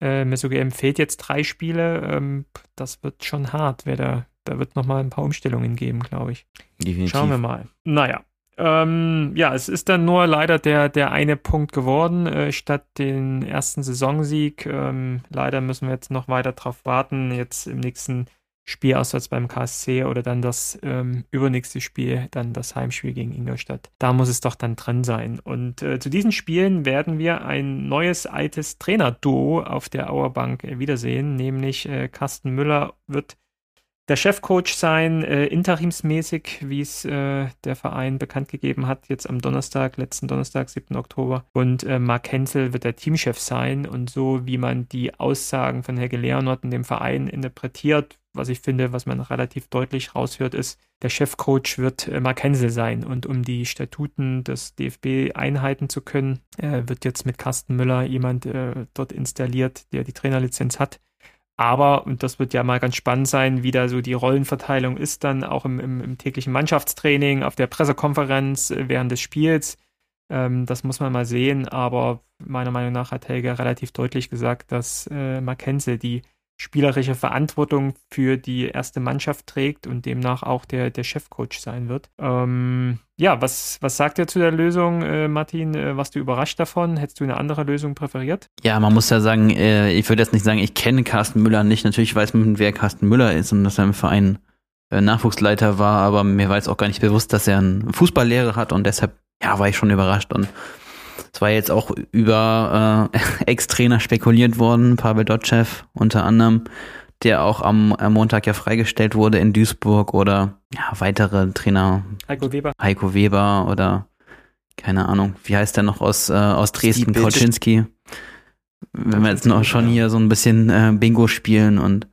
Äh, Mesogem fehlt jetzt drei Spiele. Ähm, das wird schon hart, wer da da wird noch mal ein paar Umstellungen geben, glaube ich. Definitiv. Schauen wir mal. Naja. Ähm, ja, es ist dann nur leider der, der eine Punkt geworden, äh, statt den ersten Saisonsieg. Ähm, leider müssen wir jetzt noch weiter drauf warten. Jetzt im nächsten Spiel auswärts beim KSC oder dann das ähm, übernächste Spiel, dann das Heimspiel gegen Ingolstadt. Da muss es doch dann drin sein. Und äh, zu diesen Spielen werden wir ein neues, altes Trainerduo auf der Auerbank äh, wiedersehen, nämlich äh, Carsten Müller wird der Chefcoach sein, äh, interimsmäßig, wie es äh, der Verein bekannt gegeben hat, jetzt am Donnerstag, letzten Donnerstag, 7. Oktober. Und äh, Mark Hensel wird der Teamchef sein. Und so wie man die Aussagen von Helge Leonard in dem Verein interpretiert, was ich finde, was man relativ deutlich raushört, ist, der Chefcoach wird äh, Hensel sein. Und um die Statuten des DFB einhalten zu können, äh, wird jetzt mit Carsten Müller jemand äh, dort installiert, der die Trainerlizenz hat aber, und das wird ja mal ganz spannend sein, wie da so die Rollenverteilung ist, dann auch im, im, im täglichen Mannschaftstraining, auf der Pressekonferenz äh, während des Spiels. Ähm, das muss man mal sehen, aber meiner Meinung nach hat Helge relativ deutlich gesagt, dass äh, Mackenzie die spielerische Verantwortung für die erste Mannschaft trägt und demnach auch der, der Chefcoach sein wird. Ähm, ja, was, was sagt ihr zu der Lösung, äh, Martin? Äh, warst du überrascht davon? Hättest du eine andere Lösung präferiert? Ja, man muss ja sagen, äh, ich würde jetzt nicht sagen, ich kenne Carsten Müller nicht. Natürlich weiß man, wer Carsten Müller ist und dass er im Verein äh, Nachwuchsleiter war, aber mir war jetzt auch gar nicht bewusst, dass er einen Fußballlehrer hat und deshalb, ja, war ich schon überrascht und es war jetzt auch über äh, *laughs* Ex-Trainer spekuliert worden, Pavel Dotschew unter anderem, der auch am, am Montag ja freigestellt wurde in Duisburg oder ja, weitere Trainer. Heiko Weber. Heiko Weber oder keine Ahnung, wie heißt der noch aus, äh, aus Dresden, Kauczynski. Wenn wir jetzt noch schon hier so ein bisschen äh, Bingo spielen und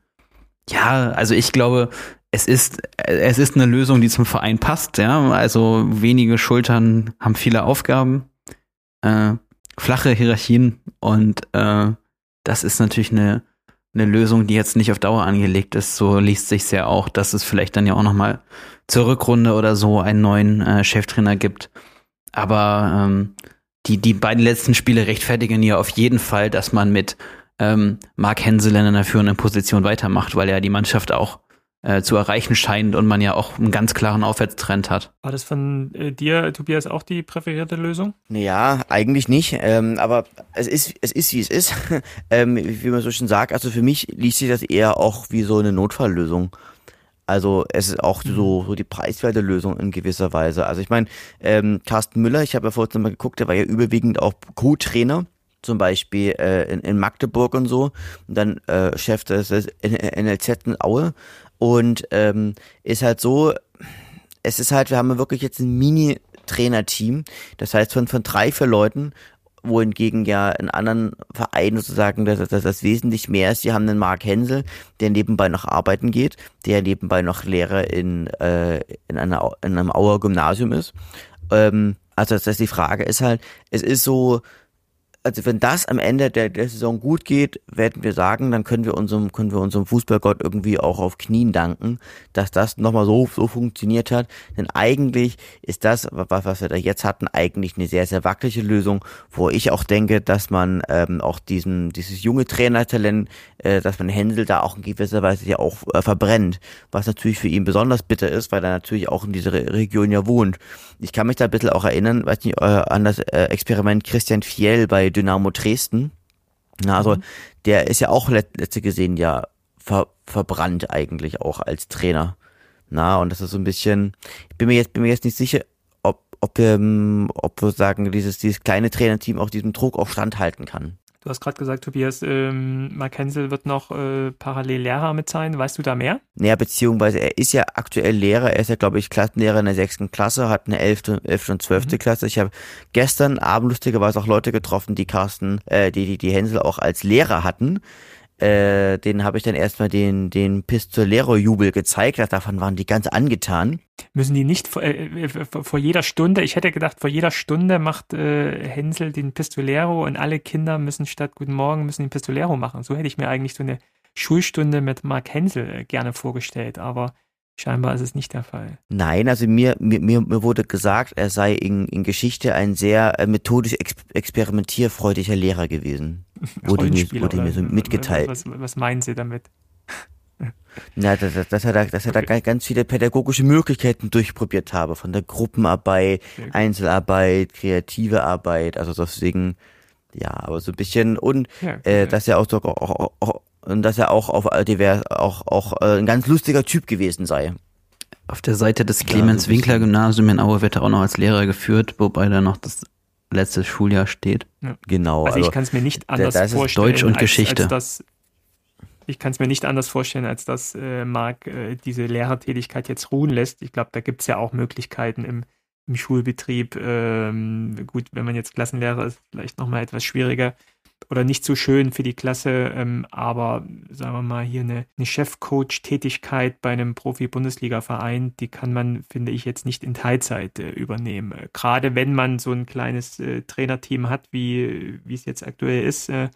ja, also ich glaube, es ist, es ist eine Lösung, die zum Verein passt, ja. Also wenige Schultern haben viele Aufgaben, äh, flache Hierarchien und äh, das ist natürlich eine, eine Lösung, die jetzt nicht auf Dauer angelegt ist. So liest sich ja auch, dass es vielleicht dann ja auch nochmal zur Rückrunde oder so einen neuen äh, Cheftrainer gibt. Aber ähm, die, die beiden letzten Spiele rechtfertigen ja auf jeden Fall, dass man mit ähm, Mark Hensel in einer führenden Position weitermacht, weil er die Mannschaft auch äh, zu erreichen scheint und man ja auch einen ganz klaren Aufwärtstrend hat. War das von äh, dir, Tobias, auch die präferierte Lösung? Ja, eigentlich nicht. Ähm, aber es ist, es ist, wie es ist. *laughs* ähm, wie man so schön sagt, also für mich liest sich das eher auch wie so eine Notfalllösung. Also es ist auch so, so die preiswerte Lösung in gewisser Weise. Also ich meine, ähm, Carsten Müller, ich habe ja vorhin mal geguckt, der war ja überwiegend auch Co-Trainer zum Beispiel äh, in, in Magdeburg und so, und dann äh, Chef des NLZ in Aue und ähm, ist halt so, es ist halt, wir haben wirklich jetzt ein Mini-Trainer-Team, das heißt von, von drei, vier Leuten, wohingegen ja in anderen Vereinen sozusagen das, das, das wesentlich mehr ist. Sie haben einen Mark Hensel, der nebenbei noch arbeiten geht, der nebenbei noch Lehrer in, äh, in, einer, in einem Auer Gymnasium ist. Ähm, also das heißt, die Frage ist halt, es ist so, also wenn das am Ende der, der Saison gut geht, werden wir sagen, dann können wir unserem, können wir unserem Fußballgott irgendwie auch auf Knien danken, dass das nochmal so, so funktioniert hat. Denn eigentlich ist das, was, was wir da jetzt hatten, eigentlich eine sehr, sehr wackelige Lösung, wo ich auch denke, dass man ähm, auch diesen, dieses junge Trainertalent, äh, dass man Händel da auch in gewisser Weise ja auch äh, verbrennt, was natürlich für ihn besonders bitter ist, weil er natürlich auch in dieser Region ja wohnt. Ich kann mich da ein bisschen auch erinnern, weiß nicht, äh, an das äh, Experiment Christian Fiel bei Dynamo Dresden. Na, also mhm. der ist ja auch letzte gesehen ja ver, verbrannt eigentlich auch als Trainer. Na, und das ist so ein bisschen, ich bin mir jetzt, bin mir jetzt nicht sicher, ob, ob wir, ob wir sagen, dieses, dieses kleine Trainerteam auch diesem Druck auch standhalten kann. Du hast gerade gesagt, Tobias, ähm, Mark Hensel wird noch äh, parallel Lehrer mit sein. Weißt du da mehr? Naja, beziehungsweise er ist ja aktuell Lehrer. Er ist ja, glaube ich, Klassenlehrer in der sechsten Klasse, hat eine elfte, elfte und zwölfte mhm. Klasse. Ich habe gestern Abend lustigerweise auch Leute getroffen, die Carsten, äh, die, die, die Hensel auch als Lehrer hatten äh, den habe ich dann erstmal den, den Pistolero-Jubel gezeigt. Davon waren die ganz angetan. Müssen die nicht vor, äh, äh vor jeder Stunde, ich hätte gedacht, vor jeder Stunde macht äh, Hänsel den Pistolero und alle Kinder müssen statt Guten Morgen müssen den Pistolero machen. So hätte ich mir eigentlich so eine Schulstunde mit Mark Hänsel äh, gerne vorgestellt, aber Scheinbar ist es nicht der Fall. Nein, also mir, mir, mir wurde gesagt, er sei in, in Geschichte ein sehr äh, methodisch ex experimentierfreudiger Lehrer gewesen. *laughs* Wurde mir, wurde mir so mitgeteilt. Was, was meinen Sie damit? *laughs* Na, dass, dass, er da, dass er okay. da ganz viele pädagogische Möglichkeiten durchprobiert habe, von der Gruppenarbeit, Einzelarbeit, kreative Arbeit, also deswegen, ja, aber so ein bisschen und ja, okay. äh, dass er auch, so, auch, auch, und dass er auch auf divers, auch, auch äh, ein ganz lustiger Typ gewesen sei. Auf der Seite des Clemens Winkler Gymnasium in Aue wird er auch noch als Lehrer geführt, wobei da noch das letzte Schuljahr steht. Ja. Genau. Also, also ich kann es mir nicht anders da, da vorstellen. Deutsch und als, Geschichte. Als das, ich kann es mir nicht anders vorstellen, als dass äh, Marc äh, diese Lehrertätigkeit jetzt ruhen lässt. Ich glaube, da gibt es ja auch Möglichkeiten im, im Schulbetrieb. Ähm, gut, wenn man jetzt Klassenlehrer ist, vielleicht nochmal etwas schwieriger oder nicht so schön für die Klasse, ähm, aber sagen wir mal hier eine, eine Chefcoach-Tätigkeit bei einem Profi-Bundesliga-Verein, die kann man, finde ich, jetzt nicht in Teilzeit äh, übernehmen. Äh, gerade wenn man so ein kleines äh, Trainerteam hat, wie, wie es jetzt aktuell ist, äh,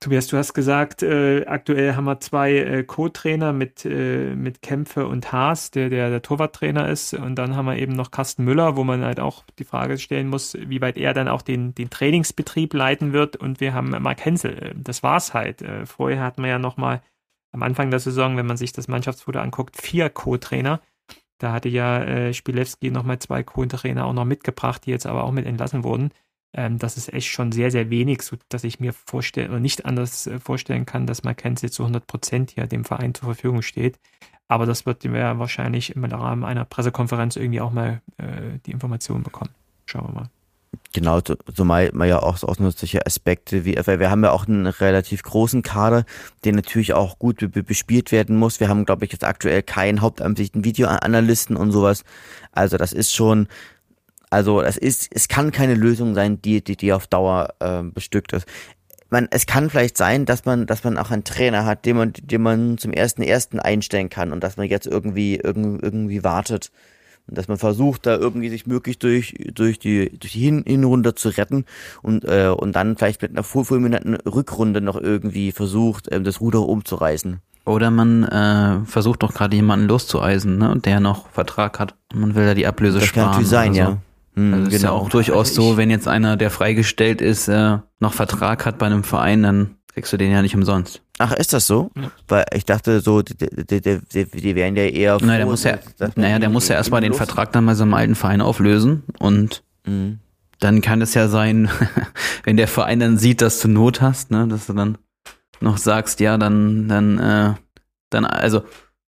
Tobias, du hast gesagt, äh, aktuell haben wir zwei äh, Co-Trainer mit, äh, mit Kämpfe und Haas, der, der der Torwarttrainer ist. Und dann haben wir eben noch Carsten Müller, wo man halt auch die Frage stellen muss, wie weit er dann auch den, den Trainingsbetrieb leiten wird. Und wir haben Mark Hensel. Das war's halt. Äh, vorher hatten wir ja nochmal am Anfang der Saison, wenn man sich das Mannschaftsfoto anguckt, vier Co-Trainer. Da hatte ja äh, Spilewski nochmal zwei Co-Trainer auch noch mitgebracht, die jetzt aber auch mit entlassen wurden. Ähm, das ist echt schon sehr, sehr wenig, so dass ich mir vorstellen oder nicht anders äh, vorstellen kann, dass Mackenzie zu 100 Prozent hier dem Verein zur Verfügung steht. Aber das wird wir wahrscheinlich im Rahmen einer Pressekonferenz irgendwie auch mal äh, die Informationen bekommen. Schauen wir mal. Genau, zumal man ja auch solche Aspekte wie, weil wir haben ja auch einen relativ großen Kader, der natürlich auch gut bespielt werden muss. Wir haben, glaube ich, jetzt aktuell keinen hauptamtlichen Videoanalysten und sowas. Also das ist schon, also es ist, es kann keine Lösung sein, die, die, die auf Dauer äh, bestückt ist. man, es kann vielleicht sein, dass man, dass man auch einen Trainer hat, den man, den man zum ersten ersten einstellen kann und dass man jetzt irgendwie, irgendwie, irgendwie wartet. Und dass man versucht, da irgendwie sich möglichst durch, durch die, durch die Hin Hinrunde zu retten und, äh, und dann vielleicht mit einer fulminanten Rückrunde noch irgendwie versucht, ähm, das Ruder umzureißen. Oder man äh, versucht doch gerade jemanden loszueisen, ne, der noch Vertrag hat. Man will da die Ablöse das sparen. kann natürlich sein, so. ja. Hm, Also ist ja auch durchaus Also so, wenn jetzt einer, der freigestellt ist, äh, noch Vertrag hat bei einem Verein, dann kriegst du den ja nicht umsonst. Ach, ist das so? Ja. Weil ich dachte so, die, die, die, die, die wären ja eher. Naja, der froh, muss ja, naja, der muss ja erstmal den Vertrag dann bei seinem alten Verein auflösen und Mhm. dann kann es ja sein, *laughs* wenn der Verein dann sieht, dass du Not hast, ne, dass du dann noch sagst, ja, dann, dann, äh, dann, also,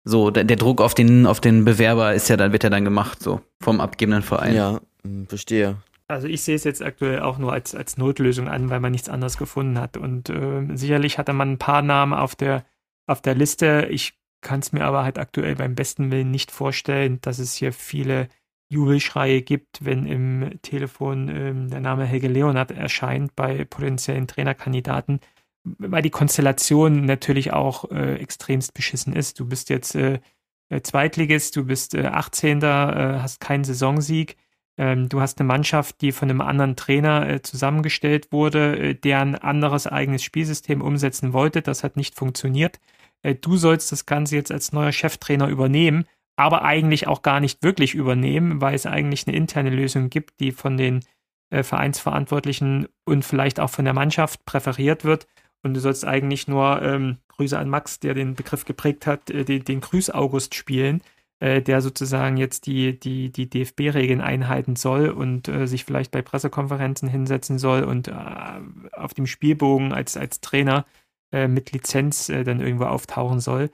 so, der, der Druck auf den, auf den Bewerber ist ja dann, wird ja dann gemacht, so, vom abgebenden Verein. Ja, verstehe. Also ich sehe es jetzt aktuell auch nur als, als Notlösung an, weil man nichts anderes gefunden hat. Und äh, sicherlich hatte man ein paar Namen auf der, auf der Liste. Ich kann es mir aber halt aktuell beim besten Willen nicht vorstellen, dass es hier viele Jubelschreie gibt, wenn im Telefon ähm, der Name Helge Leonard erscheint bei potenziellen Trainerkandidaten, weil die Konstellation natürlich auch äh, extremst beschissen ist. Du bist jetzt äh, äh, Zweitligist, du bist äh, 18. Äh, hast keinen Saisonsieg. Ähm, du hast eine Mannschaft, die von einem anderen Trainer äh, zusammengestellt wurde, äh, der ein anderes eigenes Spielsystem umsetzen wollte. Das hat nicht funktioniert. Äh, du sollst das Ganze jetzt als neuer Cheftrainer übernehmen, aber eigentlich auch gar nicht wirklich übernehmen, weil es eigentlich eine interne Lösung gibt, die von den äh, Vereinsverantwortlichen und vielleicht auch von der Mannschaft präferiert wird. Und du sollst eigentlich nur ähm, Grüße an Max, der den Begriff geprägt hat, äh, den, den Grüß-August spielen äh, der sozusagen jetzt die, die, die DFB-Regeln einhalten soll und äh, sich vielleicht bei Pressekonferenzen hinsetzen soll und äh, auf dem Spielbogen als, als Trainer äh, mit Lizenz äh, dann irgendwo auftauchen soll.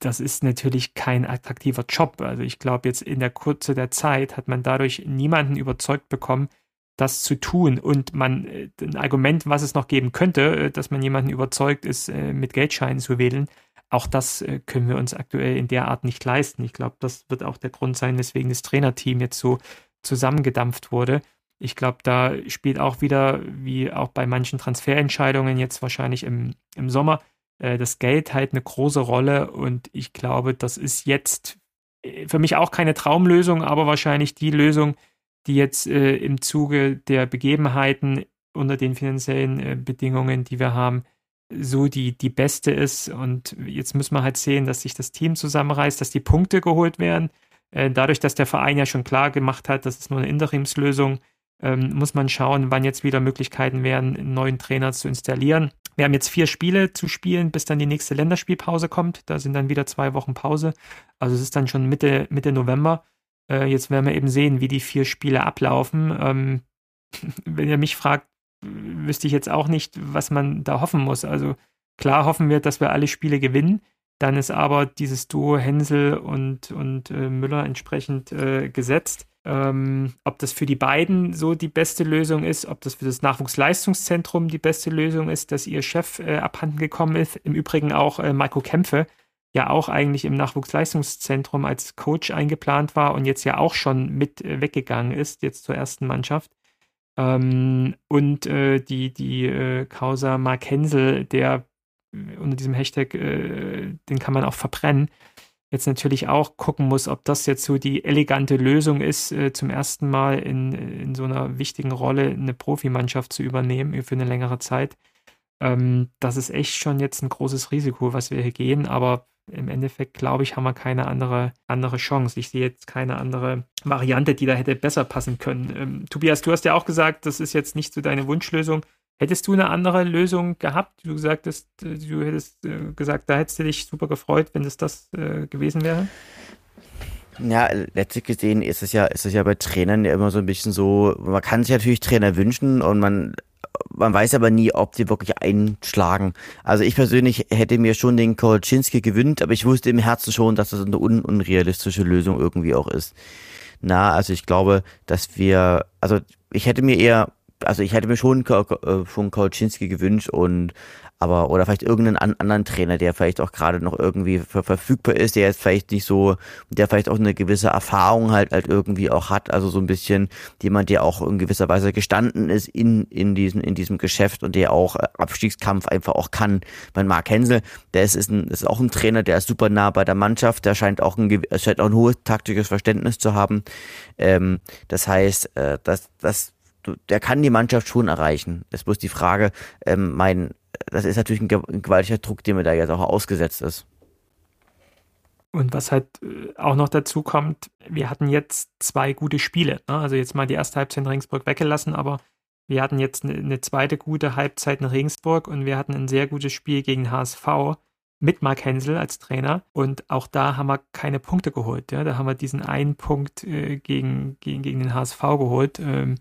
Das ist natürlich kein attraktiver Job. Also ich glaube, jetzt in der Kurze der Zeit hat man dadurch niemanden überzeugt bekommen, das zu tun. Und man, ein Argument, was es noch geben könnte, dass man jemanden überzeugt, ist, mit Geldscheinen zu wählen. Auch das äh, können wir uns aktuell in der Art nicht leisten. Ich glaube, das wird auch der Grund sein, weswegen das Trainerteam jetzt so zusammengedampft wurde. Ich glaube, da spielt auch wieder, wie auch bei manchen Transferentscheidungen jetzt wahrscheinlich im, im Sommer, äh, das Geld halt eine große Rolle. Und ich glaube, das ist jetzt äh, für mich auch keine Traumlösung, aber wahrscheinlich die Lösung, die jetzt im Zuge der Begebenheiten unter den finanziellen Bedingungen, die wir haben, so die, die beste ist. Und jetzt müssen wir halt sehen, dass sich das Team zusammenreißt, dass die Punkte geholt werden. Äh, dadurch, dass der Verein ja schon klar gemacht hat, das ist nur eine Interimslösung, ähm, muss man schauen, wann jetzt wieder Möglichkeiten wären, einen neuen Trainer zu installieren. Wir haben jetzt vier Spiele zu spielen, bis dann die nächste Länderspielpause kommt. Da sind dann wieder zwei Wochen Pause. Also es ist dann schon Mitte, Mitte November. Äh, jetzt werden wir eben sehen, wie die vier Spiele ablaufen. Ähm, *laughs* wenn ihr mich fragt, wüsste ich jetzt auch nicht, was man da hoffen muss. Also klar hoffen wir, dass wir alle Spiele gewinnen. Dann ist aber dieses Duo Hänsel und, und äh, Müller entsprechend äh, gesetzt. Ähm, ob das für die beiden so die beste Lösung ist, ob das für das Nachwuchsleistungszentrum die beste Lösung ist, dass ihr Chef äh, abhanden gekommen ist. Im Übrigen auch äh, Marco Kämpfe, ja auch eigentlich im Nachwuchsleistungszentrum als Coach eingeplant war und jetzt ja auch schon mit äh, weggegangen ist, jetzt zur ersten Mannschaft. Ähm, und äh, die, die äh, Causa Mark Hensel, der äh, unter diesem Hashtag, äh, den kann man auch verbrennen, jetzt natürlich auch gucken muss, ob das jetzt so die elegante Lösung ist, äh, zum ersten Mal in, in so einer wichtigen Rolle eine Profimannschaft zu übernehmen für eine längere Zeit. Ähm, das ist echt schon jetzt ein großes Risiko, was wir hier gehen, aber im Endeffekt, glaube ich, haben wir keine andere, andere Chance. Ich sehe jetzt keine andere Variante, die da hätte besser passen können. Ähm, Tobias, du hast ja auch gesagt, das ist jetzt nicht so deine Wunschlösung. Hättest du eine andere Lösung gehabt? Du sagtest, äh, du hättest äh, gesagt, da hättest du dich super gefreut, wenn es das äh, gewesen wäre. Ja, letztlich gesehen ist es ja, ist es ja bei Trainern ja immer so ein bisschen so, man kann sich natürlich Trainer wünschen und man, man weiß aber nie, ob die wirklich einschlagen. Also ich persönlich hätte mir schon den Kolczynski gewünscht, aber ich wusste im Herzen schon, dass das eine un unrealistische Lösung irgendwie auch ist. Na, also ich glaube, dass wir, also ich hätte mir eher also ich hätte mir schon, äh, schon Kauczynski gewünscht und aber oder vielleicht irgendeinen an, anderen Trainer, der vielleicht auch gerade noch irgendwie ver verfügbar ist, der jetzt vielleicht nicht so, der vielleicht auch eine gewisse Erfahrung halt halt irgendwie auch hat, also so ein bisschen jemand, der auch in gewisser Weise gestanden ist in in diesem in diesem Geschäft und der auch äh, Abstiegskampf einfach auch kann. Mein Mark Hensel, der ist ist, ein, ist auch ein Trainer, der ist super nah bei der Mannschaft, der scheint auch ein scheint auch ein hohes taktisches Verständnis zu haben. Ähm, das heißt, äh, dass das der kann die Mannschaft schon erreichen. Es bloß die Frage, ähm, mein das ist natürlich ein, gewaltiger Druck, dem er da jetzt auch ausgesetzt ist. Und was halt äh, auch noch dazu kommt, wir hatten jetzt zwei gute Spiele. Ne? Also jetzt mal die erste Halbzeit in Regensburg weggelassen, aber wir hatten jetzt eine, eine, zweite gute Halbzeit in Regensburg und wir hatten ein sehr gutes Spiel gegen HSV mit Mark Hensel als Trainer. Und auch da haben wir keine Punkte geholt. Ja? Da haben wir diesen einen Punkt äh, gegen, gegen, gegen den HSV geholt. Ähm,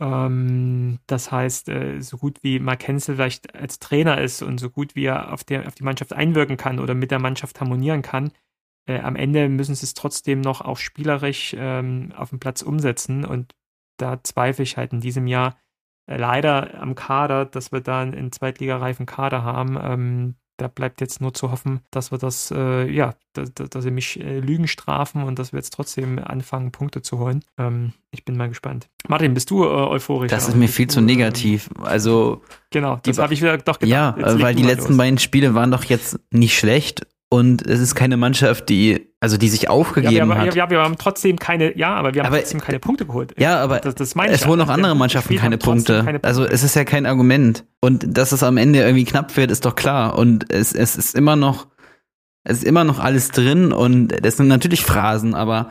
ähm, das heißt, äh, so gut wie Mark Hensel vielleicht als Trainer ist und so gut wie er auf, der, auf die Mannschaft einwirken kann oder mit der Mannschaft harmonieren kann, äh, am Ende müssen sie es trotzdem noch auch spielerisch ähm, auf dem Platz umsetzen. Und da zweifle ich halt in diesem Jahr äh, leider am Kader, dass wir da einen zweitligareifen Kader haben, ähm, da bleibt jetzt nur zu hoffen, dass wir das, äh, ja, dass, dass sie mich äh, Lügen strafen und dass wir jetzt trotzdem anfangen, Punkte zu holen. Ähm, ich bin mal gespannt. Martin, bist du äh, euphorisch? Das ist mir viel zu negativ. Also. Genau, das habe ich wieder doch gedacht. Ja, weil die letzten los. beiden Spiele waren doch jetzt nicht schlecht und es ist keine Mannschaft, die, also die sich aufgegeben ja, wir, hat. Ja, wir haben trotzdem keine, ja, aber wir haben aber, trotzdem keine Punkte geholt. Ja, aber das, das meine es holen auch andere Mannschaften keine Punkte. keine Punkte. Also es ist ja kein Argument. Und dass es am Ende irgendwie knapp wird, ist doch klar. Und es, es ist immer noch, es ist immer noch alles drin und das sind natürlich Phrasen, aber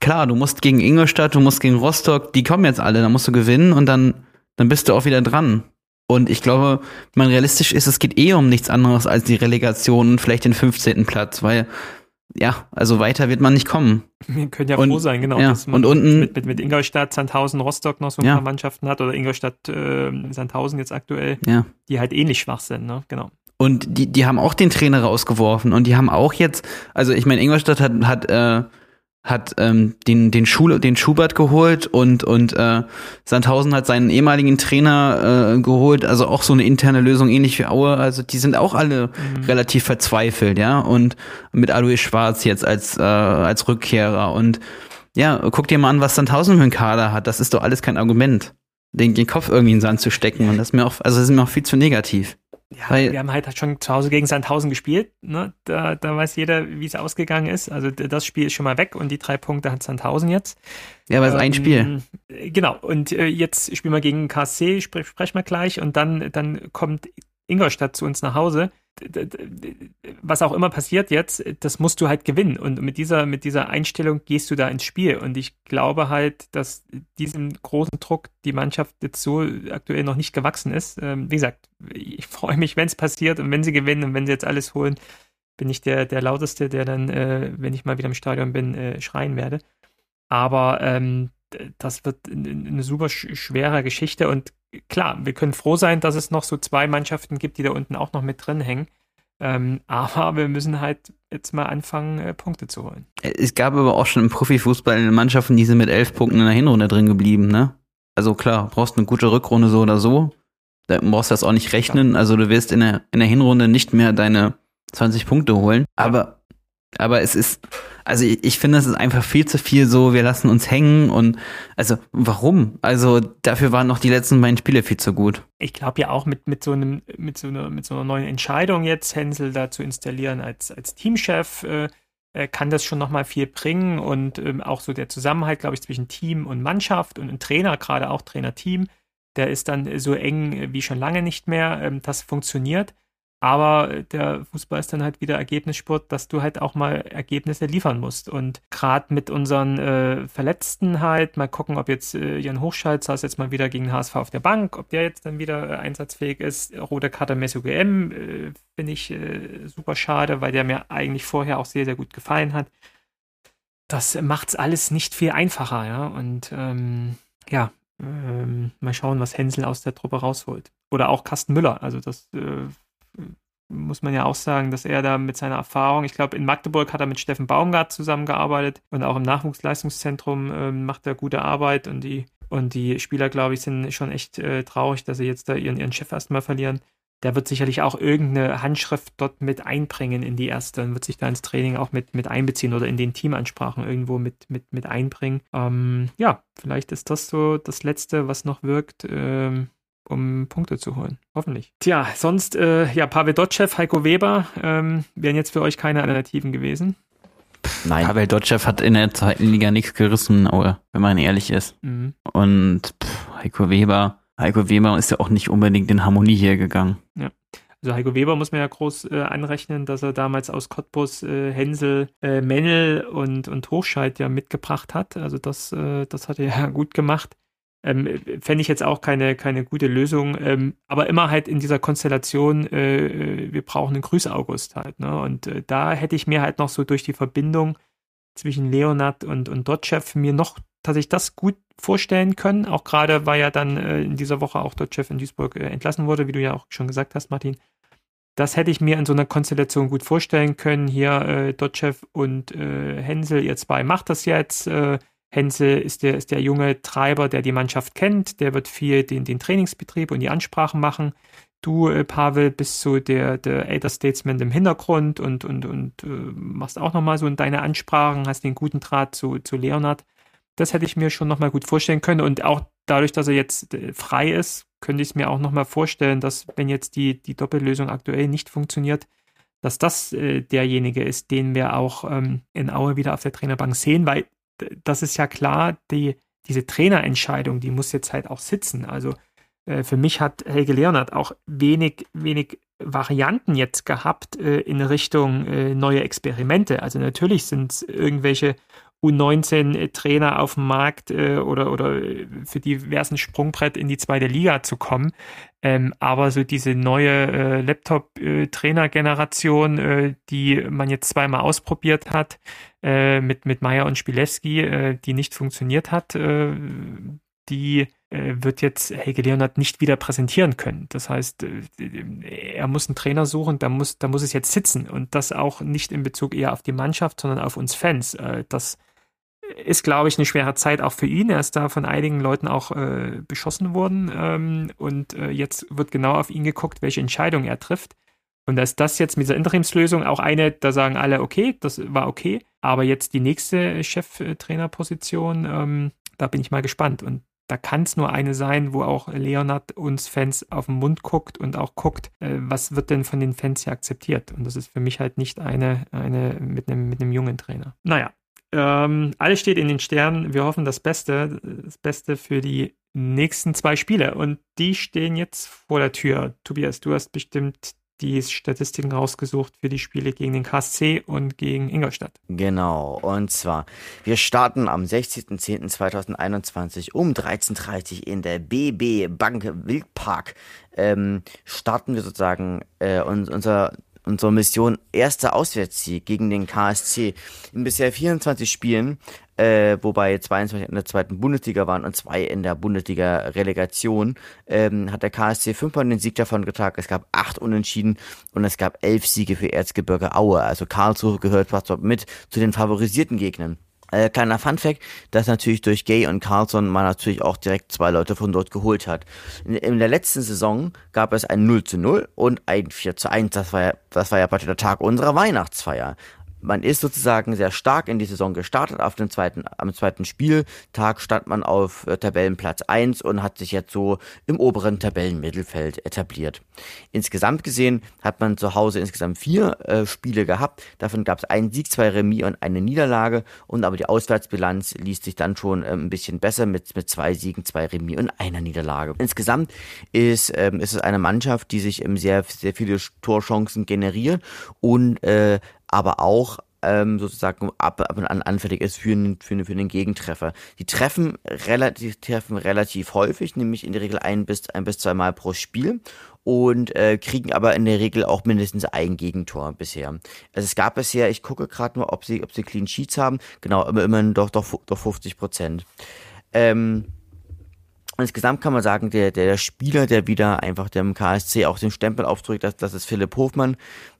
klar, du musst gegen Ingolstadt, du musst gegen Rostock, die kommen jetzt alle, da musst du gewinnen und dann, dann bist du auch wieder dran. Und ich glaube, man realistisch ist, es geht eh um nichts anderes als die Relegation und vielleicht den 15. Platz, weil ja, also weiter wird man nicht kommen. Wir können ja und, froh sein, genau. Ja, dass man und unten mit, mit, mit Ingolstadt, Sandhausen, Rostock noch so ein ja. paar Mannschaften hat oder Ingolstadt, äh, Sandhausen jetzt aktuell, ja. die halt ähnlich schwach sind, ne? Genau. Und die, die haben auch den Trainer rausgeworfen und die haben auch jetzt, also ich meine, Ingolstadt hat, hat äh, hat ähm, den den Schul den Schubert geholt und und äh, Sandhausen hat seinen ehemaligen Trainer äh, geholt, also auch so eine interne Lösung ähnlich wie Aue, also die sind auch alle mhm. relativ verzweifelt, ja. Und mit Alois Schwarz jetzt als äh, als Rückkehrer. Und ja, guck dir mal an, was Sandhausen für einen Kader hat, das ist doch alles kein Argument, den, den Kopf irgendwie in den Sand zu stecken. Und das ist mir auch also das ist mir auch viel zu negativ. Ja, Weil, wir haben halt schon zu Hause gegen Sandhausen gespielt. Ne? Da, da weiß jeder, wie es ausgegangen ist. Also das Spiel ist schon mal weg und die drei Punkte hat Sandhausen jetzt. Ja, aber es ähm, ist ein Spiel. Genau. Und äh, jetzt spielen wir gegen KC, spre sprechen wir gleich. Und dann, dann kommt Ingolstadt zu uns nach Hause was auch immer passiert jetzt, das musst du halt gewinnen. Und mit dieser, mit dieser Einstellung gehst du da ins Spiel. Und ich glaube halt, dass diesem großen Druck die Mannschaft jetzt so aktuell noch nicht gewachsen ist. Ähm, wie gesagt, ich *laughs* freue mich, wenn es passiert und wenn sie gewinnen und wenn sie jetzt alles holen, bin ich der, der Lauteste, der dann, äh, wenn ich mal wieder im Stadion bin, äh, schreien werde. Aber ähm, das wird eine super schwere Geschichte und klar, wir können froh sein, dass es noch so zwei Mannschaften gibt, die da unten auch noch mit drin hängen. Ähm, aber wir müssen halt jetzt mal anfangen, äh, Punkte zu holen. Es gab aber auch schon im Profifußball Mannschaften, die sind mit elf Punkten in der Hinrunde drin geblieben, ne? Also klar, brauchst eine gute Rückrunde so oder so. Da brauchst du das auch nicht rechnen. Ja. Also du wirst in der, in der Hinrunde nicht mehr deine 20 Punkte holen. Aber aber es ist, also ich, ich finde, es ist einfach viel zu viel so, wir lassen uns hängen und also warum? Also dafür waren noch die letzten beiden Spiele viel zu gut. Ich glaube ja auch mit, mit so einem, mit so einer, mit so einer neuen Entscheidung jetzt, Hänsel da zu installieren als, als Teamchef, äh, äh kann das schon nochmal viel bringen und ähm, auch so der Zusammenhalt, glaube ich, zwischen Team und Mannschaft und Trainer, gerade auch Trainer-Team, der ist dann so eng wie schon lange nicht mehr. Ähm, das funktioniert. Aber der Fußball ist dann halt wieder Ergebnissport, dass du halt auch mal Ergebnisse liefern musst. Und gerade mit unseren äh, Verletzten halt, mal gucken, ob jetzt äh, Jan Hochschalt saß jetzt mal wieder gegen HSV auf der Bank, ob der jetzt dann wieder äh, einsatzfähig ist. Rote Karte Messi GM äh, finde ich äh, super schade, weil der mir eigentlich vorher auch sehr, sehr gut gefallen hat. Das macht's alles nicht viel einfacher, ja. Und ähm, ja, ähm, mal schauen, was Hänsel aus der Truppe rausholt. Oder auch Carsten Müller. Also das äh, muss man ja auch sagen, dass er da mit seiner Erfahrung, ich glaube, in Magdeburg hat er mit Steffen Baumgart zusammengearbeitet und auch im Nachwuchsleistungszentrum äh, macht er gute Arbeit und die Und die Spieler, glaube ich, sind schon echt äh, traurig, dass sie jetzt da ihren, ihren Chef erstmal verlieren. Der wird sicherlich auch irgendeine Handschrift dort mit einbringen in die erste und wird sich da ins Training auch mit, mit einbeziehen oder in den Teamansprachen irgendwo mit, mit, mit einbringen. Ähm, ja, vielleicht ist das so das Letzte, was noch wirkt. Ähm, um Punkte zu holen. Hoffentlich. Tja, sonst, äh, ja, Pavel Dotschew, Heiko Weber ähm, wären jetzt für euch keine Alternativen gewesen. Nein. Pavel Dotschew hat in der zweiten Liga nichts gerissen, wenn man ehrlich ist. Mhm. Und pff, Heiko Weber, Heiko Weber ist ja auch nicht unbedingt in Harmonie hier gegangen. Ja. Also Heiko Weber muss man ja groß äh, anrechnen, dass er damals aus Cottbus äh, Hänsel, äh, Mennel und, und Hochscheid ja mitgebracht hat. Also das, äh, das hat er ja *laughs* gut gemacht. Ähm, Fände ich jetzt auch keine, keine gute Lösung. Ähm, aber immer halt in dieser Konstellation, äh, äh, wir brauchen einen Grüß August halt. Ne? Und äh, da hätte ich mir halt noch so durch die Verbindung zwischen Leonard und, und Dotchev mir noch tatsächlich das gut vorstellen können. Auch gerade, weil ja dann äh, in dieser Woche auch Dotchev in Duisburg äh, entlassen wurde, wie du ja auch schon gesagt hast, Martin. Das hätte ich mir in so einer Konstellation gut vorstellen können. Hier äh, Dotchev und äh, Hensel, ihr zwei macht das jetzt. Hensel ist der, ist der junge Treiber, der die Mannschaft kennt, der wird viel den, den Trainingsbetrieb und die Ansprachen machen. Du, äh, Pavel, bist so der, der Elder Statesman im Hintergrund und, und, und äh, machst auch nochmal so in deine Ansprachen, hast den guten Draht zu, zu Leonard. Das hätte ich mir schon nochmal gut vorstellen können. Und auch dadurch, dass er jetzt äh, frei ist, könnte ich es mir auch nochmal vorstellen, dass wenn jetzt die, die Doppellösung aktuell nicht funktioniert, dass das äh, derjenige ist, den wir auch ähm, in Aue wieder auf der Trainerbank sehen, weil das ist ja klar, die, diese Trainerentscheidung, die muss jetzt halt auch sitzen. Also äh, für mich hat Helge Leonard auch wenig, wenig Varianten jetzt gehabt äh, in Richtung äh, neue Experimente. Also natürlich sind es irgendwelche U19-Trainer auf dem Markt äh, oder, oder für diversen Sprungbrett in die zweite Liga zu kommen. Ähm, aber so diese neue äh, Laptop-Trainer-Generation, äh, die man jetzt zweimal ausprobiert hat, äh, mit, mit Meyer und Spileski, äh, die nicht funktioniert hat, äh, die äh, wird jetzt Helge Leonard nicht wieder präsentieren können. Das heißt, äh, er muss einen Trainer suchen, da muss, da muss es jetzt sitzen und das auch nicht in Bezug eher auf die Mannschaft, sondern auf uns Fans. Äh, das ist, glaube ich, eine schwere Zeit auch für ihn. Er ist da von einigen Leuten auch äh, beschossen worden ähm, und äh, jetzt wird genau auf ihn geguckt, welche Entscheidung er trifft. Und da ist das jetzt mit dieser Interimslösung auch eine, da sagen alle, okay, das war okay, aber jetzt die nächste Cheftrainerposition, ähm, da bin ich mal gespannt. Und da kann es nur eine sein, wo auch Leonard uns Fans auf den Mund guckt und auch guckt, äh, was wird denn von den Fans hier akzeptiert. Und das ist für mich halt nicht eine, eine mit einem, mit einem jungen Trainer. Naja, ähm, alles steht in den Sternen. Wir hoffen das Beste, das Beste für die nächsten zwei Spiele. Und die stehen jetzt vor der Tür. Tobias, du hast bestimmt die Statistiken rausgesucht für die Spiele gegen den KSC und gegen Ingolstadt. Genau, und zwar, wir starten am 16.10.2021 um 13.30 Uhr in der BB Bank Wildpark. Ähm, starten wir sozusagen äh, unser unsere Mission erster Auswärtssieg gegen den KSC. In bisher 24 Spielen, äh, wobei 22 in der zweiten Bundesliga waren und zwei in der Bundesliga-Relegation, ähm, hat der KSC fünfmal den Sieg davon getragen. Es gab acht Unentschieden und es gab elf Siege für Erzgebirge Aue. Also Karlsruhe gehört fast mit zu den favorisierten Gegnern. Äh, kleiner Funfact, dass natürlich durch Gay und Carlson man natürlich auch direkt zwei Leute von dort geholt hat. In, in, der letzten Saison gab es ein 0 zu 0 und ein 4 zu 1. Das war ja, das war ja praktisch der Tag unserer Weihnachtsfeier man ist sozusagen sehr stark in die Saison gestartet. Auf dem zweiten, am zweiten Spieltag stand man auf äh, Tabellenplatz 1 und hat sich jetzt so im oberen Tabellenmittelfeld etabliert. Insgesamt gesehen hat man zu Hause insgesamt vier äh, Spiele gehabt. Davon gab es einen Sieg, zwei Remis und eine Niederlage. Und aber die Auswärtsbilanz liest sich dann schon äh, ein bisschen besser mit, mit zwei Siegen, zwei Remis und einer Niederlage. Insgesamt ist, ähm, ist es eine Mannschaft, die sich ähm, sehr, sehr viele Torchancen generiert und äh, aber auch ähm, sozusagen ab, ab und an anfällig ist für, einen, für, für einen Gegentreffer. Die treffen relativ, treffen relativ häufig, nämlich in der Regel ein bis, ein bis zwei Mal pro Spiel und äh, kriegen aber in der Regel auch mindestens ein Gegentor bisher. Also es gab bisher, ich gucke gerade nur, ob sie, ob sie Clean Sheets haben, genau, immer immerhin doch, doch, doch 50 Prozent. Ähm, Insgesamt kann man sagen, der, der Spieler, der wieder einfach dem KSC auch den Stempel aufdrückt, das, das ist Philipp Hofmann,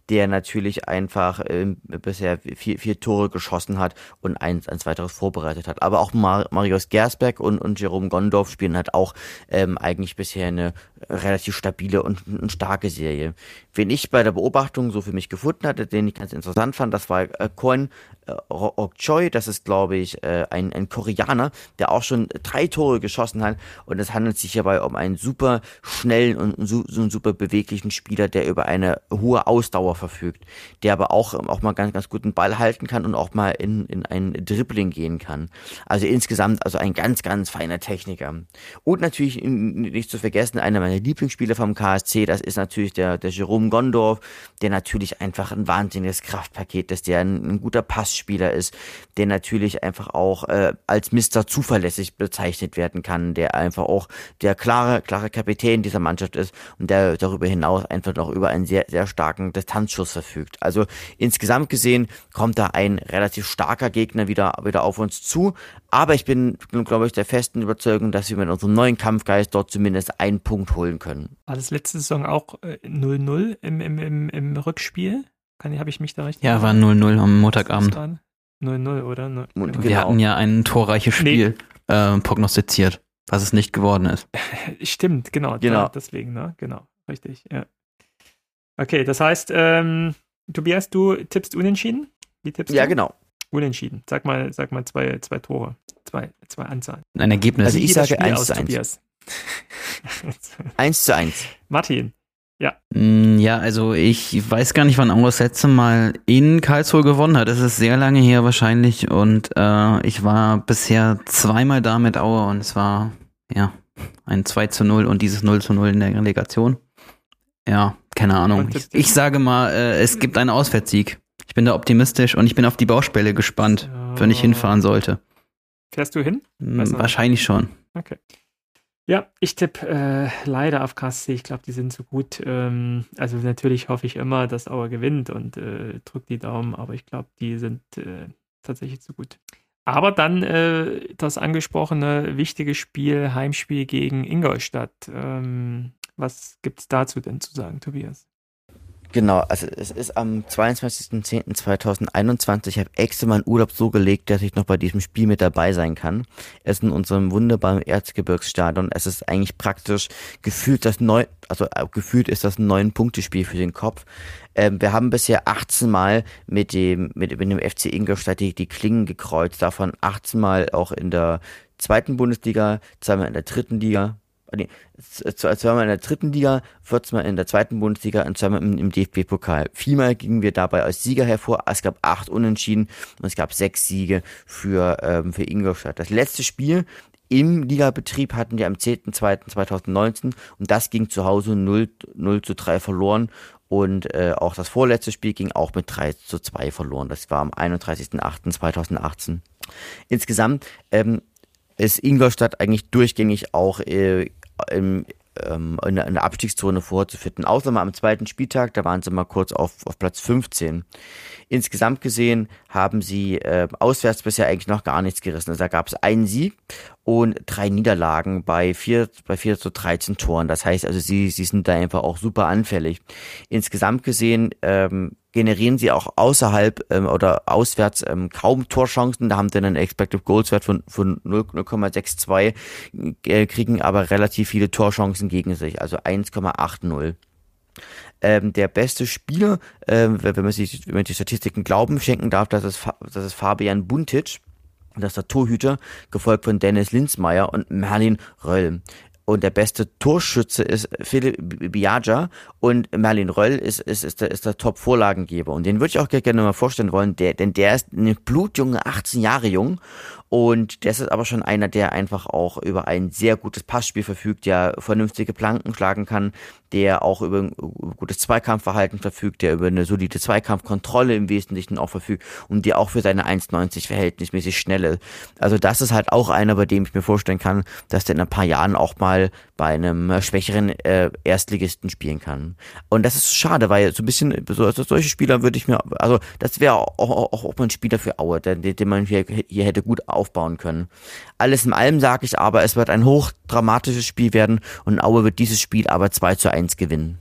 der natürlich einfach äh, bisher vier, vier Tore geschossen hat und eins, eins weiteres vorbereitet hat. Aber auch Mar Marius Gersberg und, und Jerome Gondorf spielen halt auch ähm, eigentlich bisher eine relativ stabile und, und starke Serie. Wen ich bei der Beobachtung so für mich gefunden hatte, den ich ganz interessant fand, das war äh, Koen äh, Ok Choi, das ist glaube ich äh, ein, ein Koreaner, der auch schon drei Tore geschossen hat und es handelt sich hierbei um einen super schnellen und so, so einen super beweglichen Spieler, der über eine hohe Ausdauer verfügt, der aber auch, auch mal ganz, ganz guten Ball halten kann und auch mal in, in ein Dribbling gehen kann. Also insgesamt also ein ganz, ganz feiner Techniker. Und natürlich nicht zu vergessen, einer meiner Lieblingsspieler vom KSC, das ist natürlich der, der Jerome Gondorf, der natürlich einfach ein wahnsinniges Kraftpaket ist, der ein, ein guter Passspieler ist, der natürlich einfach auch äh, als Mister zuverlässig bezeichnet werden kann, der einfach auch der klare, klare Kapitän dieser Mannschaft ist und der darüber hinaus einfach noch über einen sehr, sehr starken Distanzschuss verfügt. Also insgesamt gesehen kommt da ein relativ starker Gegner wieder, wieder auf uns zu. Aber ich bin, glaube ich, der festen Überzeugung, dass wir mit unserem neuen Kampfgeist dort zumindest einen Punkt holen können. War das letzte Saison auch 0-0 äh, im, im, im, im Rückspiel? Habe ich mich da richtig? Ja, war 0-0 am Montagabend. 0-0, oder? 0, genau. Wir hatten ja ein torreiches Spiel nee. äh, prognostiziert, was es nicht geworden ist. *laughs* Stimmt, genau. genau. deswegen, ne? Genau, richtig, ja. Okay, das heißt, ähm, Tobias, du tippst unentschieden? Wie tippst ja, du? genau. Unentschieden. Sag mal, sag mal zwei, zwei Tore. Zwei, zwei Anzahlen. Ein Ergebnis. Also ich sage 1 zu 1. 1 *laughs* zu 1. Martin. Ja. Mm, ja, also ich weiß gar nicht, wann Aue das letzte Mal in Karlsruhe gewonnen hat. Das ist sehr lange her wahrscheinlich und äh, ich war bisher zweimal da mit Aue und es war ja ein 2 zu 0 und dieses 0 zu 0 in der Relegation. Ja, keine Ahnung. Ich, ich sage mal, äh, es gibt einen Auswärtssieg. Ich bin da optimistisch und ich bin auf die Baustelle gespannt, ja. wenn ich hinfahren sollte. Fährst du hin? Hm, wahrscheinlich schon. Okay. Ja, ich tippe äh, leider auf KSC. Ich glaube, die sind so gut. Ähm, also natürlich hoffe ich immer, dass Auer gewinnt und äh, drückt die Daumen, aber ich glaube, die sind äh, tatsächlich zu gut. Aber dann äh, das angesprochene wichtige Spiel, Heimspiel gegen Ingolstadt. Ähm, was gibt es dazu denn zu sagen, Tobias? Genau, also es ist am 22.10.2021. Ich habe extra meinen Urlaub so gelegt, dass ich noch bei diesem Spiel mit dabei sein kann. Es ist in unserem wunderbaren Erzgebirgsstadion. Es ist eigentlich praktisch gefühlt das neu, also äh, gefühlt ist das ein neun Punkte Spiel für den Kopf. Ähm, wir haben bisher 18 Mal mit dem mit, mit dem FC Ingolstadt die, die Klingen gekreuzt, davon 18 Mal auch in der zweiten Bundesliga, zweimal in der dritten Liga, nee, zweimal in der dritten Liga, 14 Mal in der zweiten Bundesliga und zweimal im, im DFB-Pokal. Viermal gingen wir dabei als Sieger hervor. Es gab acht Unentschieden und es gab sechs Siege für, ähm, für Ingolstadt. Das letzte Spiel im Ligabetrieb hatten wir am 10.2.2019 und das ging zu Hause 0, 0 zu 3 verloren und äh, auch das vorletzte Spiel ging auch mit 3 zu 2 verloren. Das war am 31.08.2018. Insgesamt ähm, ist Ingolstadt eigentlich durchgängig auch äh, im, ähm, in, in der Abstiegszone vorzufinden. Außer mal am zweiten Spieltag, da waren sie mal kurz auf, auf Platz 15. Insgesamt gesehen haben sie äh, auswärts bisher eigentlich noch gar nichts gerissen. Also da gab es einen Sieg und drei Niederlagen bei vier, bei vier zu 13 Toren. Das heißt also, sie, sie sind da einfach auch super anfällig. Insgesamt gesehen ähm, generieren sie auch außerhalb ähm, oder auswärts ähm, kaum Torchancen. Da haben sie einen Expected Goals Wert von, von 0,62, äh, kriegen aber relativ viele Torchancen gegen sich, also 1,80. Ähm, der beste Spieler, ähm, wenn man sich, wenn man die Statistiken Glauben schenken darf, das ist, das ist Fabian Buntic. Das ist der Torhüter, gefolgt von Dennis Linsmeier und Merlin Röll. Und der beste Torschütze ist Philipp Biaja und Merlin Röll ist, ist, ist der, ist der Top-Vorlagengeber. Und den würde ich auch gerne mal vorstellen wollen, der, denn der ist eine blutjunge, 18 Jahre jung und das ist aber schon einer, der einfach auch über ein sehr gutes Passspiel verfügt, der vernünftige Planken schlagen kann, der auch über ein gutes Zweikampfverhalten verfügt, der über eine solide Zweikampfkontrolle im Wesentlichen auch verfügt und der auch für seine 1,90 verhältnismäßig schnelle. Also das ist halt auch einer, bei dem ich mir vorstellen kann, dass der in ein paar Jahren auch mal bei einem schwächeren äh, Erstligisten spielen kann. Und das ist schade, weil so ein bisschen, so, solche Spieler würde ich mir, also das wäre auch, auch, auch mal ein Spieler für Aue, den, den man hier, hier hätte gut aufbauen können. Alles in allem sage ich aber, es wird ein hochdramatisches Spiel werden und Aue wird dieses Spiel aber 2 zu 1 gewinnen.